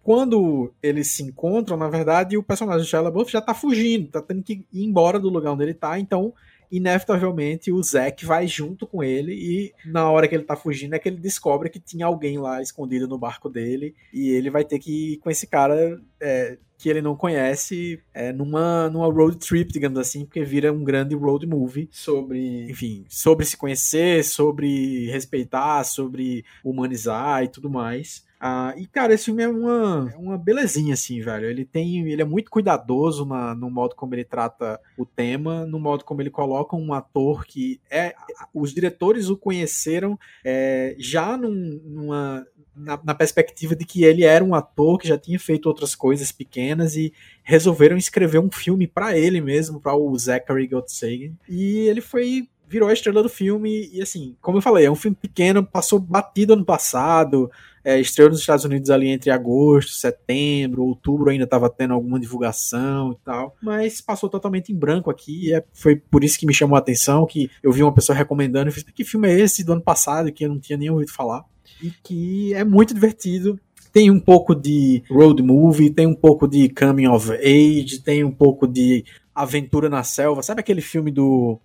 quando eles se encontram, na verdade, o personagem do Shia já tá fugindo, tá tendo que ir embora do lugar onde ele tá, então inevitavelmente o Zack vai junto com ele e na hora que ele tá fugindo é que ele descobre que tinha alguém lá escondido no barco dele e ele vai ter que ir com esse cara é, que ele não conhece é, numa, numa road trip, digamos assim, porque vira um grande road movie sobre, enfim, sobre se conhecer, sobre respeitar, sobre humanizar e tudo mais. Ah, e, cara, esse filme é uma, é uma belezinha, assim, velho. Ele tem. Ele é muito cuidadoso na, no modo como ele trata o tema, no modo como ele coloca um ator que é. Os diretores o conheceram é, já num, numa. Na, na, perspectiva de que ele era um ator que já tinha feito outras coisas pequenas e resolveram escrever um filme para ele mesmo, para o Zachary Gottsagen. E ele foi virou a estrela do filme. E assim, como eu falei, é um filme pequeno, passou batido ano passado. É, estreou nos Estados Unidos ali entre agosto, setembro, outubro ainda estava tendo alguma divulgação e tal, mas passou totalmente em branco aqui. E é, foi por isso que me chamou a atenção, que eu vi uma pessoa recomendando e fiz, que filme é esse do ano passado que eu não tinha nem ouvido falar? E que é muito divertido, tem um pouco de road movie, tem um pouco de coming of age, tem um pouco de aventura na selva. Sabe aquele filme do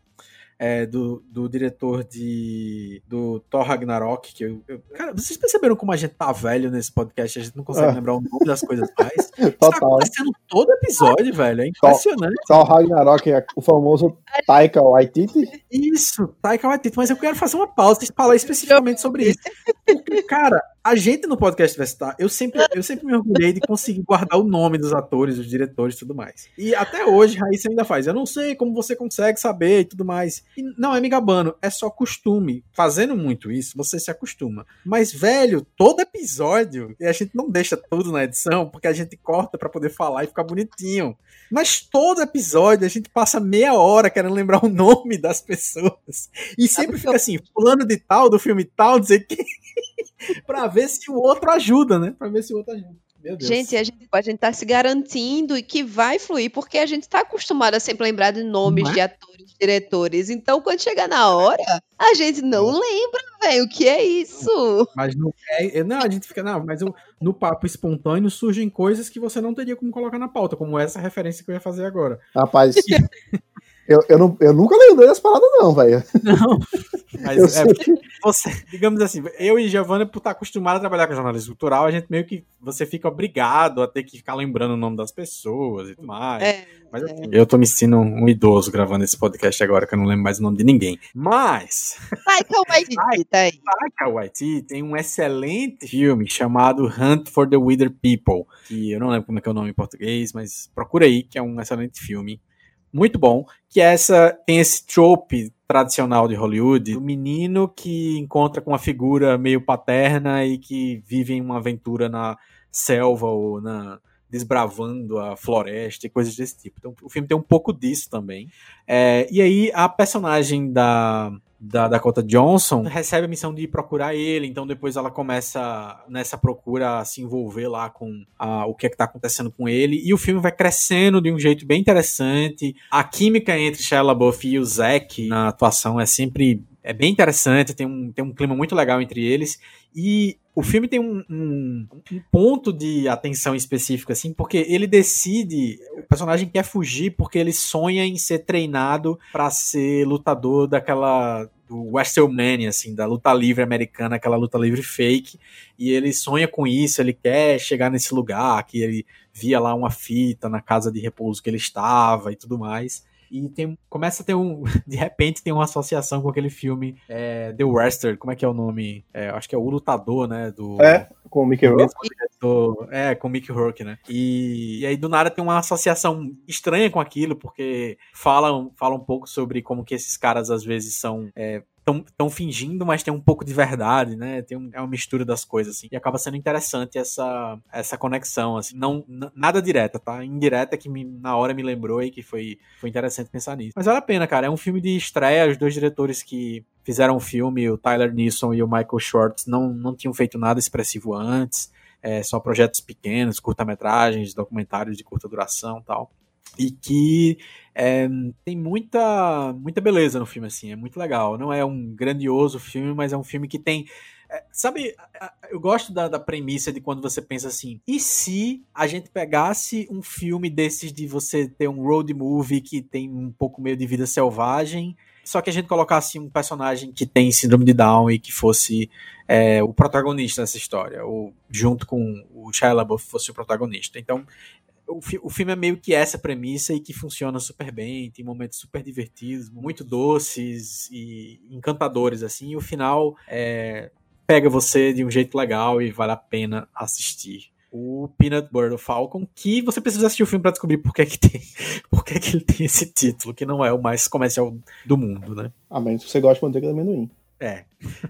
é, do, do diretor de do Thor Ragnarok, que eu, eu, Cara, vocês perceberam como a gente tá velho nesse podcast? A gente não consegue ah. lembrar o nome das coisas mais. Total. Isso tá acontecendo todo episódio, velho. É impressionante. Thor Ragnarok é o famoso Taika Waititi? Isso, Taika Waititi. Mas eu quero fazer uma pausa e falar especificamente sobre isso. Porque, cara, a gente no podcast Vestar, eu sempre, eu sempre me orgulhei de conseguir guardar o nome dos atores, dos diretores e tudo mais. E até hoje, Raíssa ainda faz. Eu não sei como você consegue saber e tudo mais. E não é me gabando, é só costume. Fazendo muito isso, você se acostuma. Mas, velho, todo episódio, e a gente não deixa tudo na edição, porque a gente corta para poder falar e ficar bonitinho. Mas todo episódio a gente passa meia hora querendo lembrar o nome das pessoas. E sempre fica assim, fulano de tal, do filme tal, dizer que. pra ver se o outro ajuda, né? Pra ver se o outro ajuda. Gente, a gente, a gente tá se garantindo e que vai fluir, porque a gente tá acostumado a sempre lembrar de nomes é? de atores, diretores. Então, quando chegar na hora, a gente não lembra, velho, o que é isso? Mas não é. Não, a gente fica. Não, mas eu, no papo espontâneo surgem coisas que você não teria como colocar na pauta, como essa referência que eu ia fazer agora. Rapaz. Eu, eu, não, eu nunca lembrei das paradas, não, velho. Não. Mas é porque você, digamos assim, eu e Giovanna, por estar acostumado a trabalhar com jornalismo cultural, a gente meio que você fica obrigado a ter que ficar lembrando o nome das pessoas e tudo mais. É, Mas assim, é. eu tô me sentindo um idoso gravando esse podcast agora, que eu não lembro mais o nome de ninguém. Mas. Taika Waititi, tá aí. Taika Waititi tem um excelente filme chamado Hunt for the Wither People, que eu não lembro como é que é o nome em português, mas procura aí, que é um excelente filme muito bom, que é essa tem esse trope tradicional de Hollywood, o menino que encontra com uma figura meio paterna e que vive em uma aventura na selva ou na desbravando a floresta e coisas desse tipo. Então o filme tem um pouco disso também. É, e aí a personagem da da Dakota Johnson recebe a missão de procurar ele, então depois ela começa nessa procura a se envolver lá com a, o que é que tá acontecendo com ele, e o filme vai crescendo de um jeito bem interessante. A química entre Shia LaBeouf e o Zack na atuação é sempre é bem interessante, tem um, tem um clima muito legal entre eles, e o filme tem um, um, um, ponto de atenção específico, assim, porque ele decide. O personagem quer fugir porque ele sonha em ser treinado para ser lutador daquela. do WrestleMania, assim, da luta livre americana, aquela luta livre fake. E ele sonha com isso, ele quer chegar nesse lugar, que ele via lá uma fita na casa de repouso que ele estava e tudo mais e tem, começa a ter um. De repente tem uma associação com aquele filme é, The Wrestler, como é que é o nome? É, acho que é o Lutador, né? Do, é, com o Mickey Rourke. É, com o Mickey Rourke, né? E, e, aí do nada tem uma associação estranha com aquilo, porque falam, falam um pouco sobre como que esses caras às vezes são. É, estão fingindo, mas tem um pouco de verdade, né? Tem um, é uma mistura das coisas, assim. E acaba sendo interessante essa, essa conexão, assim. Não, nada direta, tá? Indireta que me, na hora me lembrou e que foi, foi interessante pensar nisso. Mas vale a pena, cara. É um filme de estreia. Os dois diretores que fizeram o filme, o Tyler Neeson e o Michael Schwartz, não, não tinham feito nada expressivo antes. É, são projetos pequenos, curta-metragens, documentários de curta duração tal e que é, tem muita muita beleza no filme assim é muito legal não é um grandioso filme mas é um filme que tem é, sabe eu gosto da, da, premissa de quando você pensa assim e se a gente pegasse um filme desses de você ter um road movie que tem um pouco meio de vida selvagem só que a gente colocasse um personagem que tem síndrome de Down e que fosse é, o protagonista dessa história, ou junto com o Shia LaBeouf fosse o protagonista. Então, o, fi o filme é meio que essa premissa e que funciona super bem, tem momentos super divertidos, muito doces e encantadores, assim, e o final é, pega você de um jeito legal e vale a pena assistir. O Peanut Butter Falcon, que você precisa assistir o filme para descobrir por que, que tem, por que, que ele tem esse título, que não é o mais comercial do mundo, né? Ah, mas você gosta de manteiga de amendoim. É,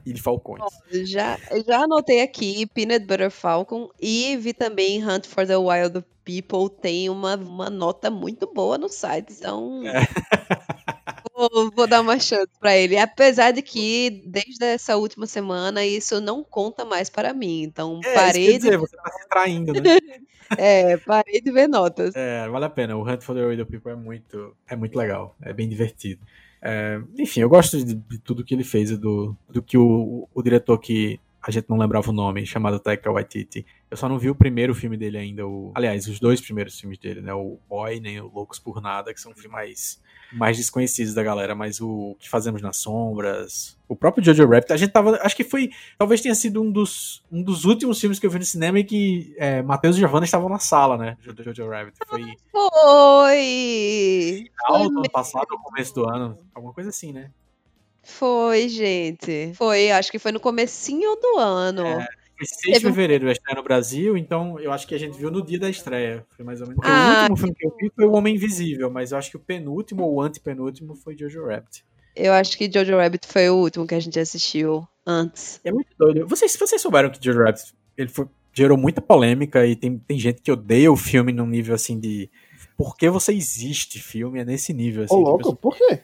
e de Falcões. já, já anotei aqui Peanut Butter Falcon e vi também Hunt for the Wild People tem uma, uma nota muito boa no site, então é. vou, vou dar uma chance pra ele. Apesar de que, desde essa última semana, isso não conta mais para mim. Então, É, parei quer dizer, de. você tá se traindo, né? É, parei de ver notas. É, vale a pena. O Hunt for the Wilder People é muito, é muito legal. É bem divertido. É, enfim, eu gosto de, de tudo que ele fez, do, do que o, o diretor que a gente não lembrava o nome, chamado Taika Waititi. Eu só não vi o primeiro filme dele ainda, o, aliás, os dois primeiros filmes dele, né? O Boy nem o Loucos por Nada, que são filmes mais, mais desconhecidos da galera, mas o Que Fazemos nas Sombras, o próprio Jojo Rabbit, a gente tava, acho que foi, talvez tenha sido um dos, um dos últimos filmes que eu vi no cinema e que é, Matheus e Giovanna estavam na sala, né? Do Jojo Rabbit. Foi Foi! final do ano passado ou começo do ano, alguma coisa assim, né? Foi, gente. Foi, acho que foi no comecinho do ano. É. Foi 6 de fevereiro, vai estrear no Brasil, então eu acho que a gente viu no dia da estreia. Foi mais ou menos. Ah. o último filme que eu vi foi O Homem Invisível, mas eu acho que o penúltimo ou o antepenúltimo foi Jojo Rabbit. Eu acho que Jojo Rabbit foi o último que a gente assistiu antes. É muito doido. Vocês, vocês souberam que Jojo Rabbit ele foi- gerou muita polêmica e tem, tem gente que odeia o filme num nível assim de. Por que você existe filme? É nesse nível. Assim, Ô, louco, pessoa- por quê?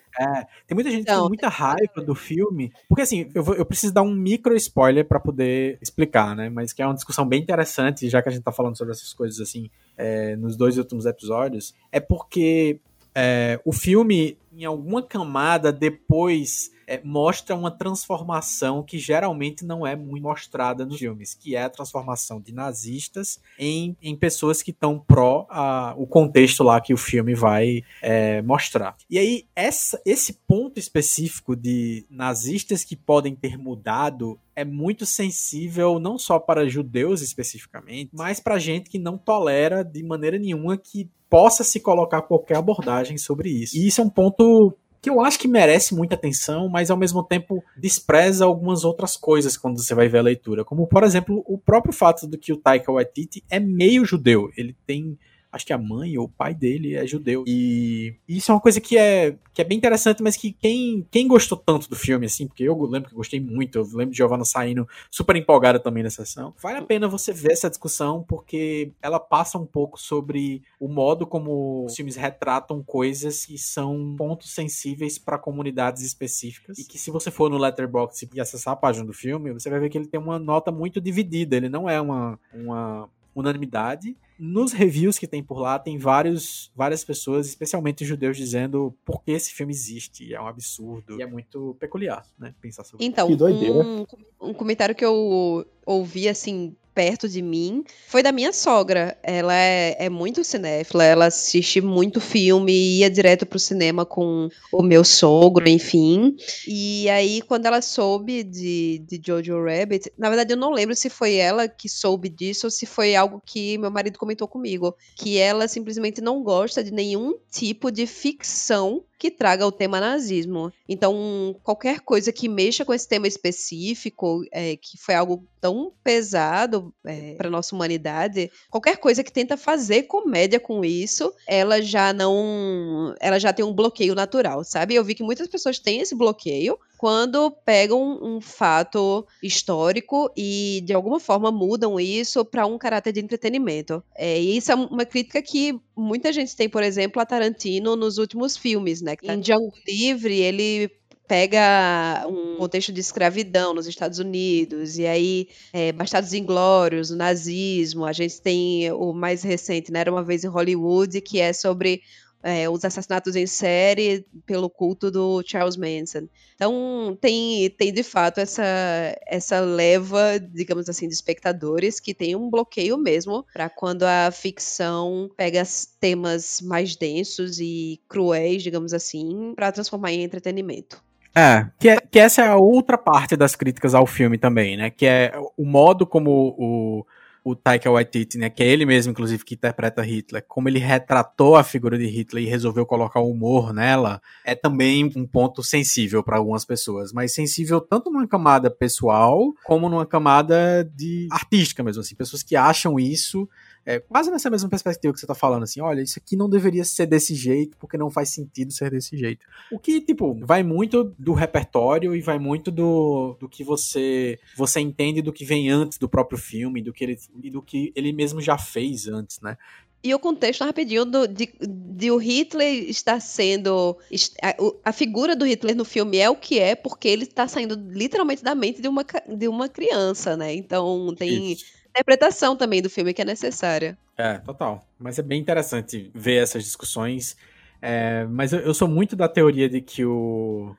Tem muita gente que Então, tem muita raiva do filme. Porque assim, eu, vou- eu preciso dar um micro spoiler pra poder explicar, né? Mas que é uma discussão bem interessante, já que a gente tá falando sobre essas coisas assim é, nos dois últimos episódios. É porque é, o filme, em alguma camada, depois é, mostra uma transformação que geralmente não é muito mostrada nos filmes, que é a transformação de nazistas em, em pessoas que estão pró a, o contexto lá que o filme vai é, mostrar. E aí, essa, esse ponto específico de nazistas que podem ter mudado é muito sensível não só para judeus especificamente, mas para gente que não tolera de maneira nenhuma que possa se colocar qualquer abordagem sobre isso. E isso é um ponto que eu acho que merece muita atenção, mas ao mesmo tempo despreza algumas outras coisas quando você vai ver a leitura, como por exemplo o próprio fato de que o Taika Waititi é meio judeu, ele tem acho que a mãe ou o pai dele é judeu. E isso é uma coisa que é, que é bem interessante, mas que quem, quem gostou tanto do filme, assim, porque eu lembro que gostei muito, eu lembro de Giovanna saindo super empolgada também na sessão, vale a pena você ver essa discussão, porque ela passa um pouco sobre o modo como os filmes retratam coisas que são pontos sensíveis para comunidades específicas, e que se você for no Letterboxd e acessar a página do filme, você vai ver que ele tem uma nota muito dividida, ele não é uma, uma unanimidade. Nos reviews que tem por lá, tem vários, várias pessoas, especialmente judeus, dizendo por que esse filme existe. É um absurdo. E é muito peculiar, né? Pensar sobre Então, Que doideira. um, um comentário que eu ouvi, assim, perto de mim, foi da minha sogra. Ela é, é muito cinéfila, ela assiste muito filme, ia direto pro cinema com o meu sogro, enfim. E aí, quando ela soube de, de Jojo Rabbit, na verdade eu não lembro se foi ela que soube disso ou se foi algo que meu marido comentou comigo, que ela simplesmente não gosta de nenhum tipo de ficção que traga o tema nazismo. Então, qualquer coisa que mexa com esse tema específico, é, que foi algo tão pesado para nossa humanidade, qualquer coisa que tenta fazer comédia com isso, ela já não, ela já tem um bloqueio natural, sabe? Eu vi que muitas pessoas têm esse bloqueio quando pegam um fato histórico e de alguma forma mudam isso para um caráter de entretenimento. É, e isso é uma crítica que muita gente tem, por exemplo, a Tarantino nos últimos filmes, né? Em Django Livre, ele pega um contexto de escravidão nos Estados Unidos, e aí é, Bastardos Inglórios, o nazismo, a gente tem o mais recente, né, Era Uma Vez em Hollywood, que é sobre é, os assassinatos em série pelo culto do Charles Manson. Então, tem, tem de fato essa, essa leva, digamos assim, de espectadores que tem um bloqueio mesmo para quando a ficção pega temas mais densos e cruéis, digamos assim, para transformar em entretenimento. É. Que, é, que essa é a outra parte das críticas ao filme também, né? Que é o modo como o, o Taika Waititi, né, que é ele mesmo, inclusive, que interpreta Hitler, como ele retratou a figura de Hitler e resolveu colocar o humor nela, é também um ponto sensível para algumas pessoas, mas sensível tanto numa camada pessoal como numa camada de artística mesmo, assim, pessoas que acham isso é, quase nessa mesma perspectiva que você tá falando, assim, olha, isso aqui não deveria ser desse jeito, porque não faz sentido ser desse jeito. O que, tipo, vai muito do repertório e vai muito do, do que você você entende do que vem antes do próprio filme, do que ele, e do que ele mesmo já fez antes, né? E o contexto rapidinho do, de, de o Hitler estar sendo. A, a, figura do Hitler no filme é o que é, porque ele está saindo literalmente da mente de uma, de uma criança, né? Então tem Isso. Interpretação também do filme que é necessária. É, total. Mas é bem interessante ver essas discussões. É, mas eu, eu sou muito da teoria de que o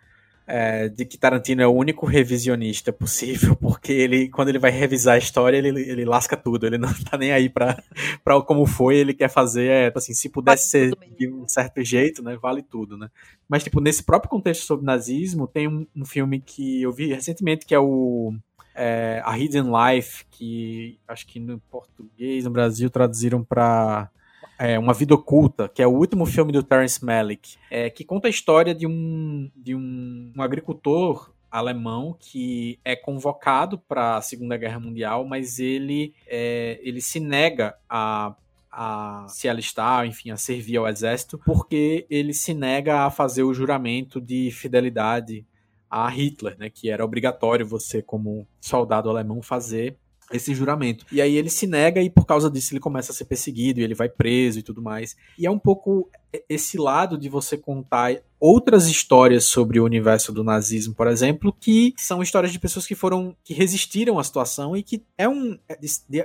é, de que Tarantino é o único revisionista possível, porque ele, quando ele vai revisar a história, ele, ele lasca tudo, ele não tá nem aí pra, pra como foi, ele quer fazer, é, assim, se pudesse ser de um certo jeito, né, vale tudo, né. Mas, tipo, nesse próprio contexto sobre nazismo, tem um, um filme que eu vi recentemente, que é o é, A Hidden Life, que acho que no português, no Brasil, traduziram pra é, Uma Vida Oculta, que é o último filme do Terence Malick, é, que conta a história de um, de um, um agricultor alemão que é convocado para a Segunda Guerra Mundial, mas ele, é, ele se nega a a se alistar, enfim, a servir ao exército, porque ele se nega a fazer o juramento de fidelidade a Hitler, né, que era obrigatório você como soldado alemão fazer esse juramento. E aí ele se nega e por causa disso ele começa a ser perseguido e ele vai preso e tudo mais. E é um pouco esse lado de você contar outras histórias sobre o universo do nazismo, por exemplo, que são histórias de pessoas que foram que resistiram à situação e que é um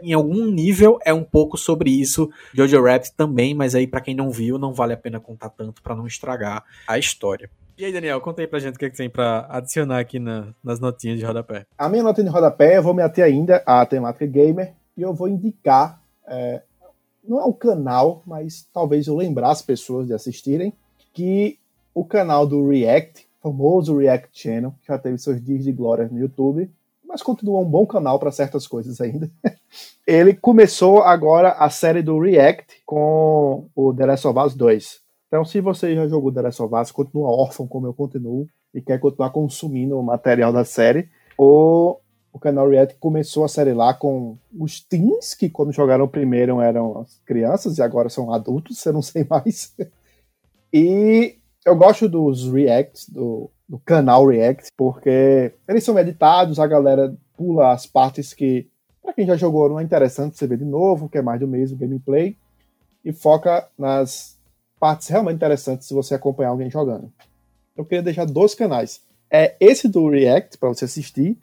em algum nível é um pouco sobre isso. Jojo Rabbit também, mas aí para quem não viu, não vale a pena contar tanto para não estragar a história. E aí, Daniel, conta aí pra gente o que, é que tem pra adicionar aqui na, nas notinhas de rodapé. A minha notinha de rodapé, eu vou me ater ainda à temática gamer e eu vou indicar, é, não é o canal, mas talvez eu lembrar as pessoas de assistirem, que o canal do React, famoso React Channel, que já teve seus dias de glória no YouTube, mas continua um bom canal para certas coisas ainda. Ele começou agora a série do React com o The Last of Us 2. Então, se você já jogou The Last of Us, continua órfão como eu continuo e quer continuar consumindo o material da série, ou o canal React começou a série lá com os teens, que quando jogaram primeiro eram as crianças e agora são adultos, eu não sei mais. e eu gosto dos reacts, do, do canal React, porque eles são editados, a galera pula as partes que, para quem já jogou, não é interessante você ver de novo, que é mais do mesmo gameplay, e foca nas partes realmente interessantes se você acompanhar alguém jogando. Eu queria deixar dois canais. É esse do React para você assistir,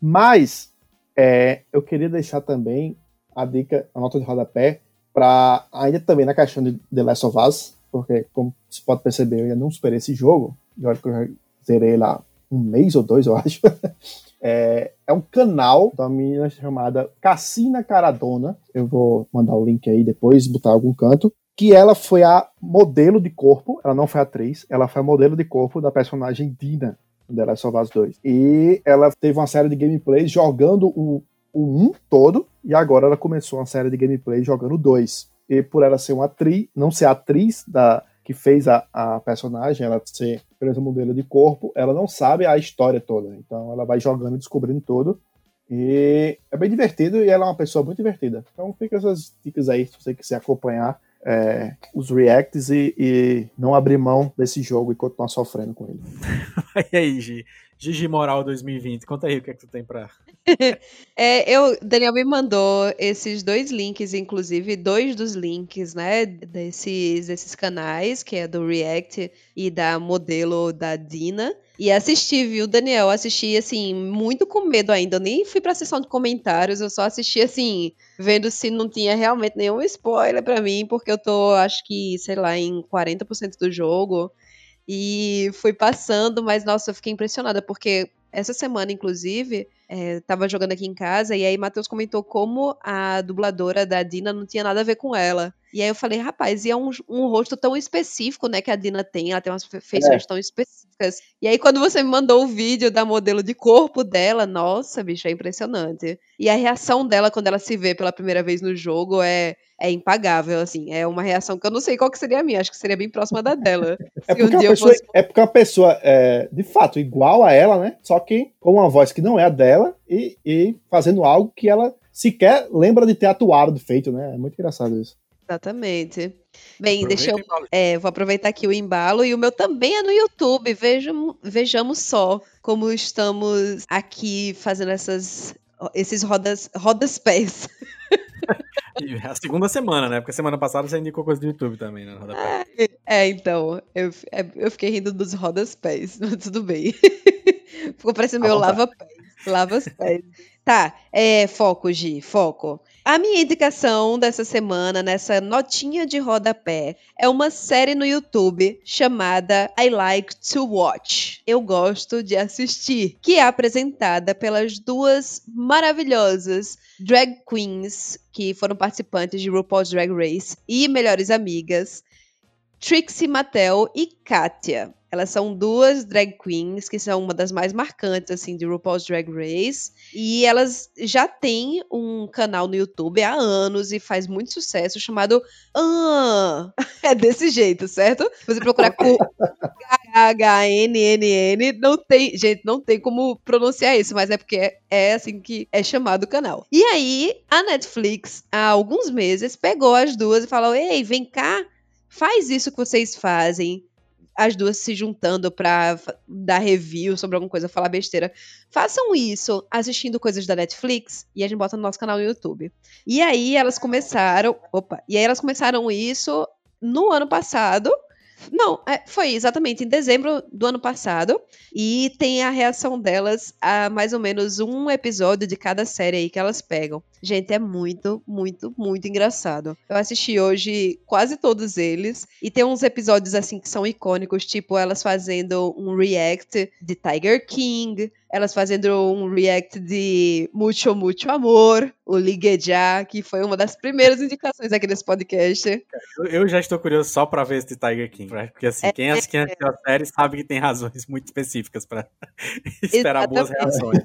mas é, eu queria deixar também a dica, a nota de rodapé, para ainda também na caixinha de The Last of Us, porque como você pode perceber, eu ainda não superei esse jogo, e olha que eu já zerei lá um mês ou dois, eu acho. é, é um canal da menina chamada Cassina Caradona. Eu vou mandar o link aí depois, botar algum canto que ela foi a modelo de corpo, ela não foi atriz, ela foi a modelo de corpo da personagem Dina The Last of Us 2. E ela teve uma série de gameplays jogando o, o 1 todo, e agora ela começou uma série de gameplays jogando o 2. E por ela ser uma atriz, não ser atriz da que fez a, a personagem, ela ser apenas modelo de corpo, ela não sabe a história toda. Então ela vai jogando e descobrindo tudo. E é bem divertido e ela é uma pessoa muito divertida. Então fica essas dicas aí se você quiser acompanhar é, os reacts e, e, não abrir mão desse jogo e continuar sofrendo com ele. e aí, Gi? Gigi Moral 2020, conta aí o que é que tu tem pra. é, eu, Daniel me mandou esses dois links, inclusive, dois dos links, né, desses, desses canais, que é do React e da modelo da Dina. E assisti, viu, Daniel? Assisti, assim, muito com medo ainda. Eu nem fui pra sessão de comentários, eu só assisti, assim, vendo se não tinha realmente nenhum spoiler para mim, porque eu tô, acho que, sei lá, em 40% do jogo. E fui passando, mas nossa, eu fiquei impressionada, porque essa semana, inclusive, é, tava jogando aqui em casa, e aí Matheus comentou como a dubladora da Dina não tinha nada a ver com ela. E aí eu falei, rapaz, e é um, um rosto tão específico, né, que a Dina tem, ela tem umas feições é. tão específicas. E aí quando você me mandou o vídeo da modelo de corpo dela, nossa, bicho, é impressionante. E a reação dela quando ela se vê pela primeira vez no jogo é é impagável, assim. É uma reação que eu não sei qual que seria a minha, acho que seria bem próxima da dela. é, porque um pessoa, fosse... é porque a pessoa é, de fato, igual a ela, né? Só que com uma voz que não é a dela e, e fazendo algo que ela sequer lembra de ter atuado, feito, né? É muito engraçado isso. Exatamente. Bem, deixa eu. É, vou aproveitar aqui o embalo e o meu também é no YouTube. Vejam, vejamos só como estamos aqui fazendo essas, esses rodas, rodas pés. a segunda semana, né? Porque semana passada você indicou coisa do YouTube também, né? Rodapé. É, então, eu, é, eu fiquei rindo dos rodas pés, mas tudo bem. Ficou parecendo meu lava-pés. Lava os pés. Tá, é, foco, Gi, foco. A minha indicação dessa semana, nessa notinha de rodapé, é uma série no YouTube chamada I Like to Watch. Eu gosto de assistir, que é apresentada pelas duas maravilhosas drag queens que foram participantes de RuPaul's Drag Race e melhores amigas, Trixie Mattel e Katia. Elas são duas drag queens que são uma das mais marcantes assim de RuPaul's Drag Race e elas já têm um canal no YouTube há anos e faz muito sucesso chamado Ah, é desse jeito, certo? Você procurar com H N N N, não tem, gente, não tem como pronunciar isso, mas é porque é, é assim que é chamado o canal. E aí a Netflix há alguns meses pegou as duas e falou: "Ei, vem cá, faz isso que vocês fazem as duas se juntando pra dar review sobre alguma coisa, falar besteira. Façam isso assistindo coisas da Netflix e a gente bota no nosso canal no YouTube. E aí elas começaram. Opa! E aí elas começaram isso no ano passado não, é, foi exatamente em dezembro do ano passado. E tem a reação delas a mais ou menos um episódio de cada série aí que elas pegam. Gente, é muito, muito, muito engraçado. Eu assisti hoje quase todos eles. E tem uns episódios assim que são icônicos, tipo elas fazendo um react de Tiger King elas fazendo um react de Mucho Mucho Amor, o Ligue Já, que foi uma das primeiras indicações aqui nesse podcast. Eu, já estou curioso só para ver esse Tiger King, porque assim, é, quem assistiu é, a série sabe que tem razões muito específicas para esperar boas reações.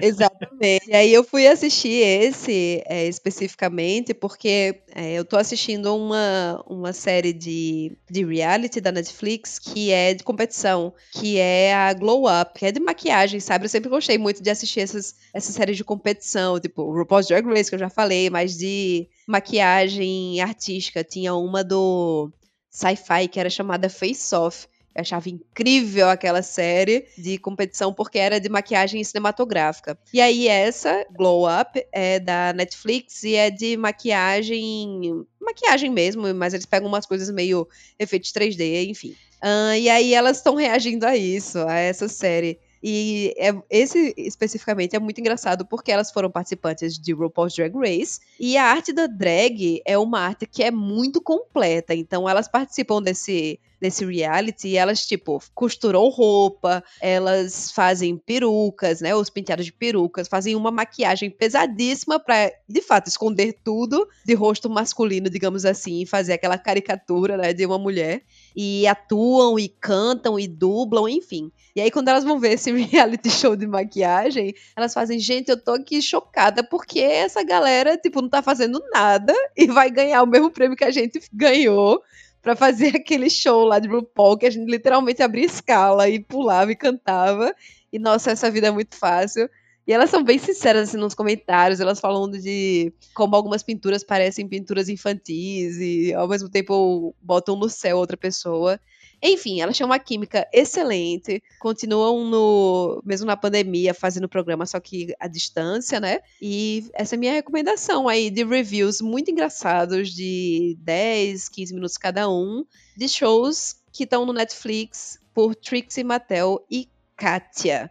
Exatamente. E aí eu fui assistir esse é, especificamente porque é, eu tô assistindo uma, uma série de, de reality da Netflix que é de competição, que é a Glow Up, que é de maquiagem, sabe? Eu sempre gostei muito de assistir essas, essas séries de competição, tipo RuPaul's Drag Race, que eu já falei, mas de maquiagem artística. Tinha uma do sci-fi que era chamada Face Off, eu achava incrível aquela série de competição porque era de maquiagem cinematográfica. E aí essa, Glow Up, é da Netflix e é de maquiagem, maquiagem mesmo, mas eles pegam umas coisas meio efeitos 3D, enfim. Uh, e aí elas estão reagindo a isso, a essa série. E é, esse especificamente é muito engraçado porque elas foram participantes de RuPaul's Drag Race e a arte da drag é uma arte que é muito completa. Então elas participam desse desse reality, e elas, tipo, costuram roupa, elas fazem perucas, né? Os penteados de perucas, fazem uma maquiagem pesadíssima para, de fato, esconder tudo de rosto masculino, digamos assim, e fazer aquela caricatura, né, de uma mulher. E atuam e cantam e dublam, enfim. E aí, quando elas vão ver esse reality show de maquiagem, elas fazem, gente, eu tô aqui chocada porque essa galera, tipo, não tá fazendo nada e vai ganhar o mesmo prêmio que a gente ganhou para fazer aquele show lá de RuPaul que a gente literalmente abria escala e pulava e cantava. E nossa, essa vida é muito fácil. E elas são bem sinceras assim, nos comentários, elas falando de como algumas pinturas parecem pinturas infantis e ao mesmo tempo botam no céu outra pessoa. Enfim, elas têm uma química excelente, continuam no mesmo na pandemia fazendo programa, só que à distância, né? E essa é minha recomendação aí de reviews muito engraçados de 10, 15 minutos cada um, de shows que estão no Netflix por Trixie Mattel e Katia.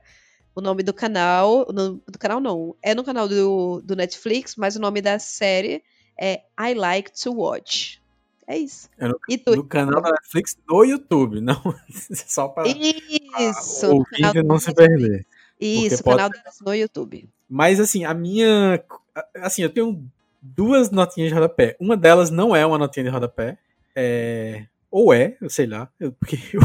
O nome do canal, do canal não, é no canal do, do Netflix, mas o nome da série é I Like to Watch. É isso. É no, no, canal da Netflix no YouTube, não só para isso, o vídeo não se perder. Isso, pode... canal no YouTube. Mas assim, a minha. Assim, eu tenho duas notinhas de rodapé. Uma delas não é uma notinha de rodapé. É, ou é, eu sei lá. Eu, porque eu,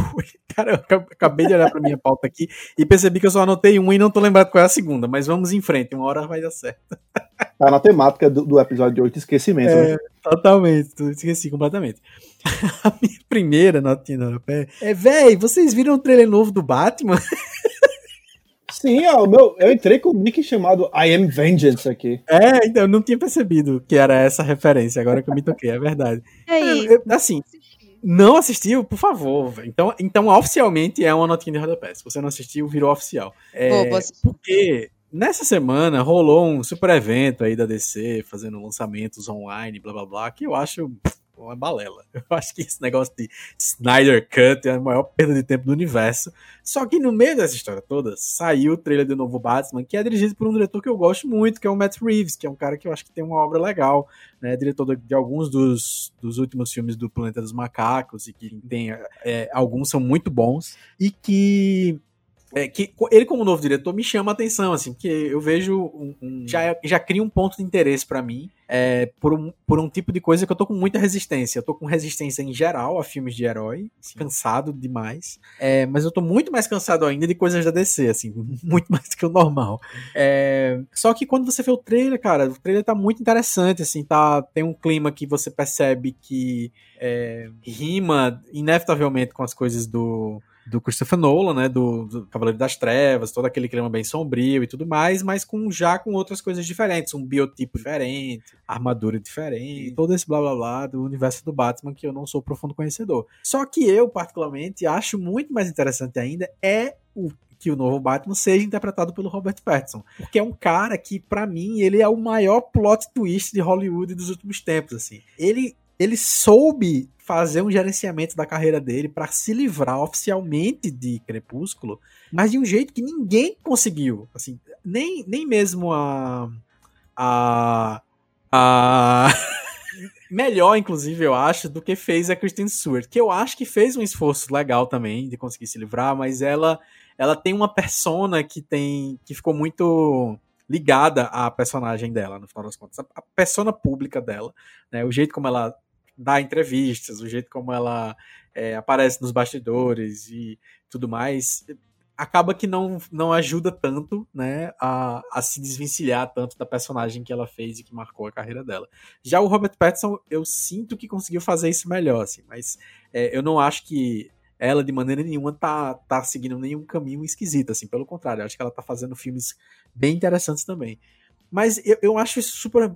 cara, eu acabei de olhar pra minha pauta aqui e percebi que eu só anotei uma e não tô lembrado qual é a segunda. Mas vamos em frente, uma hora vai dar certo. Tá na temática do, do episódio de 8, esquecimento. É, né? Totalmente, esqueci completamente. A minha primeira notinha do pé é, véi, vocês viram o trailer novo do Batman? Sim, ó, meu, eu entrei com um nick chamado I Am Vengeance aqui. É, então eu não tinha percebido que era essa referência, agora que eu me toquei, é verdade. É isso. Eu, assim, não assistiu, por favor. Então, então, oficialmente é uma notinha de rodapé. Se você não assistiu, virou oficial. É, porque nessa semana rolou um super evento aí da DC, fazendo lançamentos online, blá blá blá, que eu acho uma balela. Eu acho que esse negócio de Snyder Cut é a maior perda de tempo do universo. Só que no meio dessa história toda, saiu o trailer do novo Batman, que é dirigido por um diretor que eu gosto muito, que é o Matt Reeves, que é um cara que eu acho que tem uma obra legal, né? Diretor de alguns dos, dos últimos filmes do Planeta dos Macacos, e que tem. É, alguns são muito bons, e que é, que ele como novo diretor me chama a atenção, assim, porque eu vejo um, um já, já cria um ponto de interesse para mim é, por, um, por um tipo de coisa que eu tô com muita resistência. Eu tô com resistência em geral a filmes de herói, assim, cansado demais, é, mas eu tô muito mais cansado ainda de coisas da DC, assim, muito mais do que o normal. É, só que quando você vê o trailer, cara, o trailer tá muito interessante, assim, tá, tem um clima que você percebe que é, rima inevitavelmente com as coisas do do Christopher Nolan, né, do, do, Cavaleiro das Trevas, todo aquele clima bem sombrio e tudo mais, mas com já com outras coisas diferentes, um biotipo diferente, armadura diferente, todo esse blá blá blá do universo do Batman que eu não sou profundo conhecedor. Só que eu particularmente acho muito mais interessante ainda é o que o novo Batman seja interpretado pelo Robert Pattinson, porque é um cara que para mim ele é o maior plot twist de Hollywood dos últimos tempos assim. Ele ele soube fazer um gerenciamento da carreira dele para se livrar oficialmente de Crepúsculo, mas de um jeito que ninguém conseguiu. Assim, nem, nem mesmo a. a. a. melhor, inclusive, eu acho, do que fez a Kristen Stewart, que eu acho que fez um esforço legal também de conseguir se livrar, mas ela ela tem uma persona que tem que ficou muito ligada à personagem dela, no final das contas, a persona pública dela, né, o jeito como ela dá entrevistas, o jeito como ela é, aparece nos bastidores e tudo mais, acaba que não, não ajuda tanto, né, a, a se desvencilhar tanto da personagem que ela fez e que marcou a carreira dela. Já o Robert Pattinson, eu sinto que conseguiu fazer isso melhor, assim, mas é, eu não acho que ela, de maneira nenhuma, tá, tá seguindo nenhum caminho esquisito, assim, pelo contrário, acho que ela tá fazendo filmes bem interessantes também. Mas eu, eu acho isso super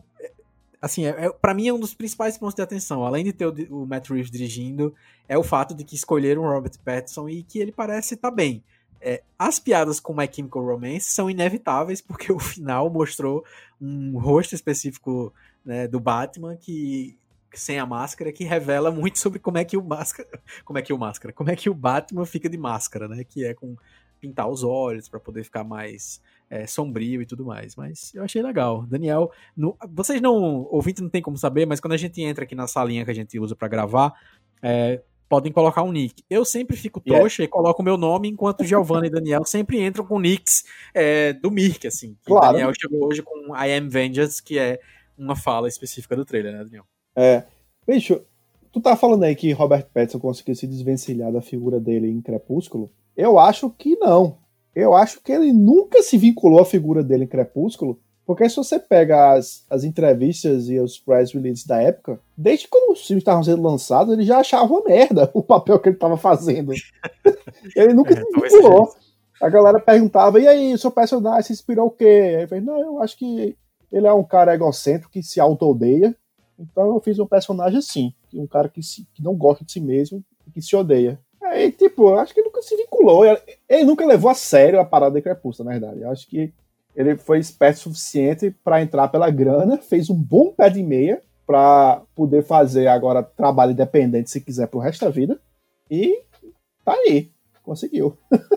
assim, é, é para mim é um dos principais pontos de atenção, além de ter o, o, Matt Reeves dirigindo, é o fato de que escolheram o Robert Pattinson e que ele parece estar tá bem. É, as piadas com My Chemical Romance são inevitáveis porque o final mostrou um rosto específico né, do Batman que sem a máscara que revela muito sobre como é que o máscara, como é que o máscara, como é que o Batman fica de máscara, né? Que é com pintar os olhos para poder ficar mais é, sombrio e tudo mais. Mas eu achei legal. Daniel, no, vocês não, ouvinte não tem como saber, mas quando a gente entra aqui na salinha que a gente usa para gravar, é, podem colocar um nick. Eu sempre fico trouxa yeah. e coloco o meu nome, enquanto Giovanna e Daniel sempre entram com nicks é, do Mirk, assim. Claro. Daniel chegou hoje com I Am Vengeance, que é uma fala específica do trailer, né, Daniel? É. Bicho, tu tá falando aí que Robert Pattinson conseguiu se desvencilhar da figura dele em Crepúsculo? Eu acho que não eu acho que ele nunca se vinculou à figura dele em Crepúsculo, porque se você pega as, as entrevistas e os press releases da época, desde quando os filmes estavam sendo lançados, ele já achava uma merda o papel que ele estava fazendo. ele nunca é, se vinculou. A galera perguntava, e aí, o seu personagem se inspirou o quê? Aí ele falou, não, eu acho que ele é um cara egocêntrico que se auto-odeia, então eu fiz um personagem assim, um cara que, se, que não gosta de si mesmo e que se odeia. Aí, tipo, acho que nunca se vinculou. Ele nunca levou a sério a parada de Crepúsculo, na verdade. Eu acho que ele foi esperto o suficiente para entrar pela grana, fez um bom pé de meia para poder fazer agora trabalho independente se quiser pro resto da vida. E tá aí. Conseguiu.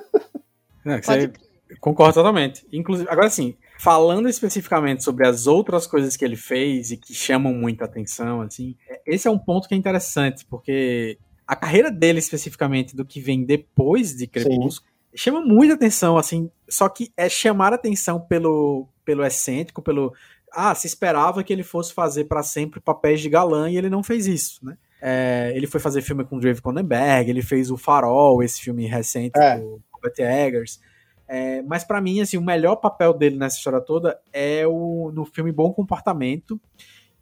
É, você concordo totalmente. Inclusive, agora sim, falando especificamente sobre as outras coisas que ele fez e que chamam muita atenção, assim, esse é um ponto que é interessante, porque a carreira dele especificamente, do que vem depois de Crepúsculo, Sim. chama muita atenção, assim, só que é chamar atenção pelo, pelo excêntrico, pelo. Ah, se esperava que ele fosse fazer para sempre papéis de galã e ele não fez isso, né? É, ele foi fazer filme com Dave Cronenberg, ele fez o Farol, esse filme recente é. do Robert Eggers. É, mas para mim, assim, o melhor papel dele nessa história toda é o no filme Bom Comportamento,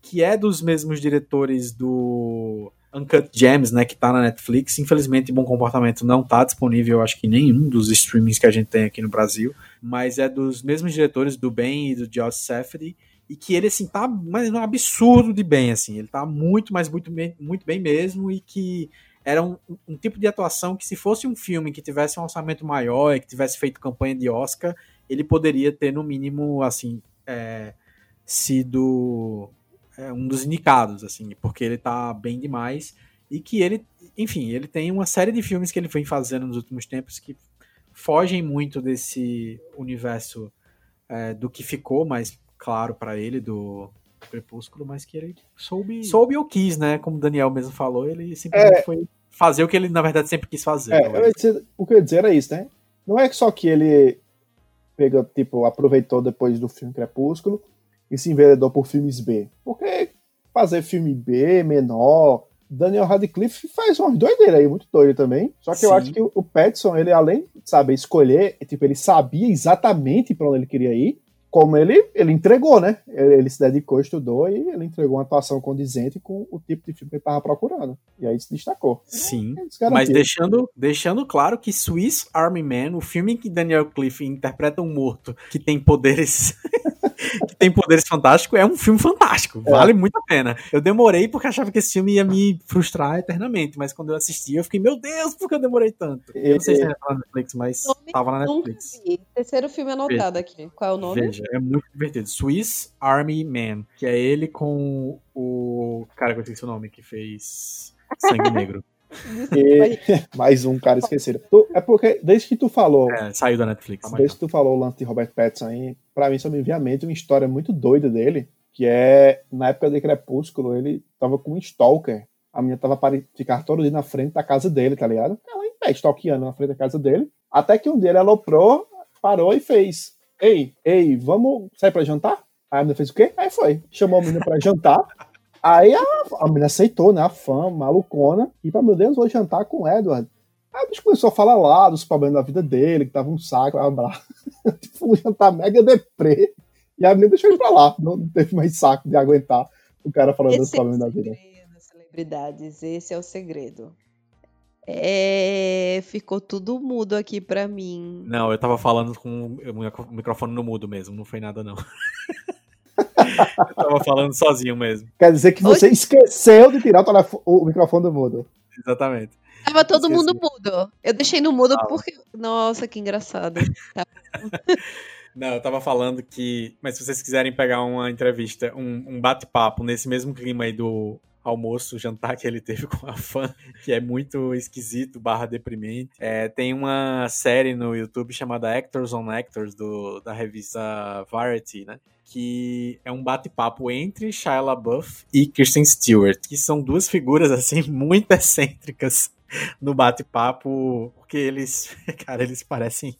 que é dos mesmos diretores do Uncut Gems, né, que tá na Netflix. Infelizmente, Bom Comportamento não tá disponível, acho que nenhum dos streamings que a gente tem aqui no Brasil, mas é dos mesmos diretores do Ben e do Josh Safdie, e que ele, assim, tá mas um absurdo de bem, assim, ele tá muito, mas muito bem, muito bem mesmo, e que era um, um tipo de atuação que se fosse um filme que tivesse um orçamento maior e que tivesse feito campanha de Oscar, ele poderia ter, no mínimo, assim, é, sido é, um dos indicados, assim, porque ele tá bem demais e que ele, enfim, ele tem uma série de filmes que ele vem fazendo nos últimos tempos que fogem muito desse universo é, do que ficou mais claro para ele do Crepúsculo, mas que ele soube, soube ou quis, né? Como o Daniel mesmo falou, ele simplesmente é, foi fazer o que ele na verdade sempre quis fazer. É, dizer, o que eu ia dizer era isso, né? Não é só que ele pegou, tipo, aproveitou depois do filme Crepúsculo e se enveredou por filmes B. Porque fazer filme B, menor, Daniel Radcliffe faz umas doideiras aí, muito doido também. Só que Sim. eu acho que o Petson, ele além de saber escolher, tipo, ele sabia exatamente para onde ele queria ir, como ele, ele entregou, né? Ele, ele, se dedicou, estudou e ele entregou uma atuação condizente com o tipo de filme que ele estava procurando. E aí se destacou. Sim. É mas deixando, deixando claro que Swiss Army Man, o filme em que Daniel Cliff interpreta um morto que tem poderes que tem poderes fantásticos, é um filme fantástico. É. Vale muito a pena. Eu demorei porque achava que esse filme ia me frustrar eternamente, mas quando eu assisti, eu fiquei, meu Deus, por que eu demorei tanto? Eu não sei se era na Netflix, mas tava na Netflix. Terceiro filme anotado Veja. aqui. Qual é o nome? Veja, é muito divertido. Swiss Army Man, que é ele com o cara que eu esqueci o nome, que fez Sangue Negro. E... mais um cara esquecido. Tu, é porque, desde que tu falou. É, saiu da Netflix. Desde que tu falou o lance de Robert Pattinson aí, pra mim só me vem à mente uma história muito doida dele. Que é, na época de Crepúsculo, ele tava com um stalker. A menina tava para ficar todo dia na frente da casa dele, tá ligado? Ela em pé, stalkeando na frente da casa dele. Até que um dia ele aloprou, parou e fez: Ei, ei, vamos sair pra jantar? Aí a menina fez o quê? Aí foi. Chamou a menina pra jantar. Aí a, a menina aceitou, né? A fã, malucona. E pra meu Deus, vou jantar com o Edward. Aí a bicho começou a falar lá dos problemas da vida dele, que tava um saco, abraço. tipo, um jantar mega deprê. E a menina deixou ele pra lá. Não teve mais saco de aguentar o cara falando esse dos problemas é da vida. celebridades, esse é o segredo. É, ficou tudo mudo aqui pra mim. Não, eu tava falando com o microfone no mudo mesmo, não foi nada não. Eu tava falando sozinho mesmo. Quer dizer que você Oi? esqueceu de tirar o, o microfone do mudo. Exatamente. Tava todo Esqueci. mundo mudo. Eu deixei no mudo ah, porque. Nossa, que engraçado. Tá. Não, eu tava falando que. Mas se vocês quiserem pegar uma entrevista, um, um bate-papo nesse mesmo clima aí do almoço, jantar que ele teve com a fã, que é muito esquisito, barra deprimente. É, tem uma série no YouTube chamada Actors on Actors, do, da revista Variety, né? que é um bate-papo entre Shia LaBeouf e Kristen Stewart, que são duas figuras assim muito excêntricas no bate-papo, porque eles, cara, eles parecem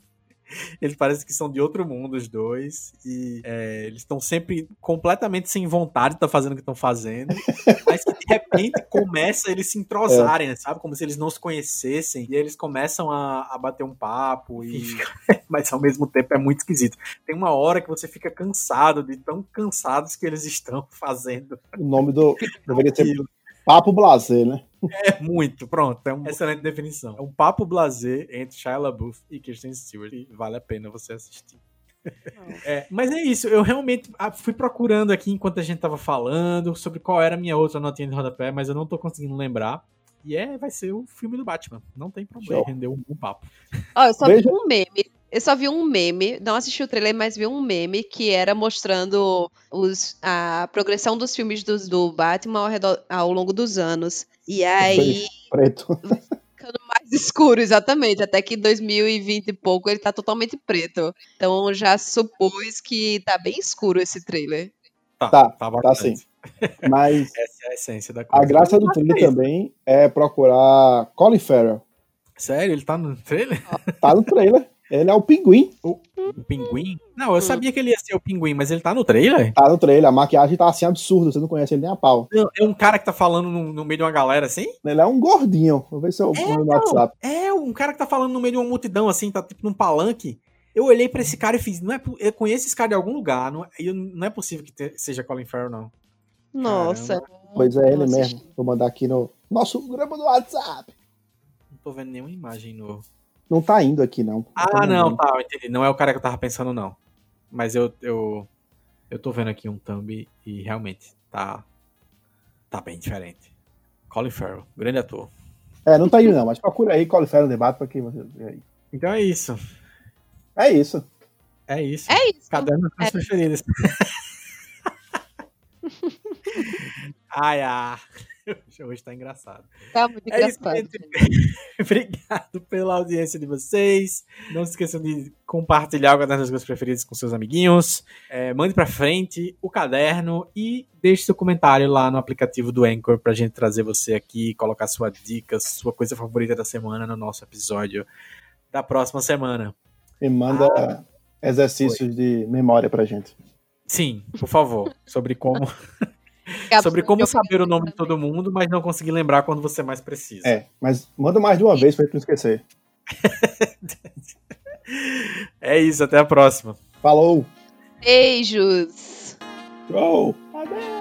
eles parecem que são de outro mundo, os dois. E é, eles estão sempre completamente sem vontade de estar tá fazendo o que estão fazendo. mas que de repente começa eles se entrosarem, é. sabe? Como se eles não se conhecessem. E eles começam a, a bater um papo. E... mas ao mesmo tempo é muito esquisito. Tem uma hora que você fica cansado de tão cansados que eles estão fazendo. O nome do. Deveria ser Papo Blazer, né? É muito, pronto, é uma excelente definição. É um papo blazer entre Shia LaBeouf e Kristen Stewart e vale a pena você assistir. É, mas é isso, eu realmente ah, fui procurando aqui enquanto a gente tava falando sobre qual era a minha outra notinha de rodapé, mas eu não tô conseguindo lembrar. E é, vai ser o filme do Batman. Não tem problema, rendeu um, um papo. Ó, eu só Veja. vi um meme eu só vi um meme, não assisti o trailer, mas vi um meme que era mostrando os, a progressão dos filmes do, do Batman ao, redor, ao longo dos anos. E aí. Preto. Ficando mais escuro, exatamente. Até que em 2020 e pouco ele tá totalmente preto. Então já supôs que tá bem escuro esse trailer. Tá, tá, tá, tá sim. Mas. Essa é a essência da coisa. A graça do trailer também é procurar Colin Farrell. Sério? Ele tá no trailer? Tá no trailer. Ele é o pinguim. O, o, pinguim? Não, eu sabia que ele ia ser o pinguim, mas ele tá no trailer? Tá no trailer, a maquiagem tá assim absurda, você não conhece ele nem a pau. É um cara que tá falando no, no, meio de uma galera assim? Ele é um gordinho. Vou ver se eu é, no WhatsApp. É, um cara que tá falando no meio de uma multidão assim, tá tipo num palanque. Eu olhei pra esse cara e fiz, não é, eu conheço esse cara de algum lugar, não, é, não é possível que te, seja Colin Farrell, não. Nossa. Caramba. Pois é ele mesmo. Vou mandar aqui no nosso grupo do WhatsApp. Não tô vendo nenhuma imagem no. Não tá indo aqui, não. Ah, não, tá, entendi. Não é o cara que eu tava pensando, não. Mas eu, eu, eu tô vendo aqui um thumb e realmente tá, tá bem diferente. Colin Farrell, grande ator. É, não tá indo não, mas procura aí Colin Farrell no debate pra quem você vê aí. Então é isso. É isso. É isso. É isso. Caderno das É. preferidas. ai, ai. Hoje tá engraçado. Tá muito É engraçado. Obrigado pela audiência de vocês. Não se esqueçam de compartilhar caderno das coisas preferidas com seus amiguinhos. É, mande pra frente o caderno e deixe seu comentário lá no aplicativo do Anchor pra gente trazer você aqui, colocar sua dica, sua coisa favorita da semana no nosso episódio da próxima semana. E manda exercícios de memória pra gente. Sim, por favor, sobre como sobre como saber o nome de todo mundo, mas não conseguir lembrar quando você mais precisa. É, mas manda mais de uma vez pra gente não esquecer. É isso, até a próxima. Falou! Beijos. Tchau! Adeus!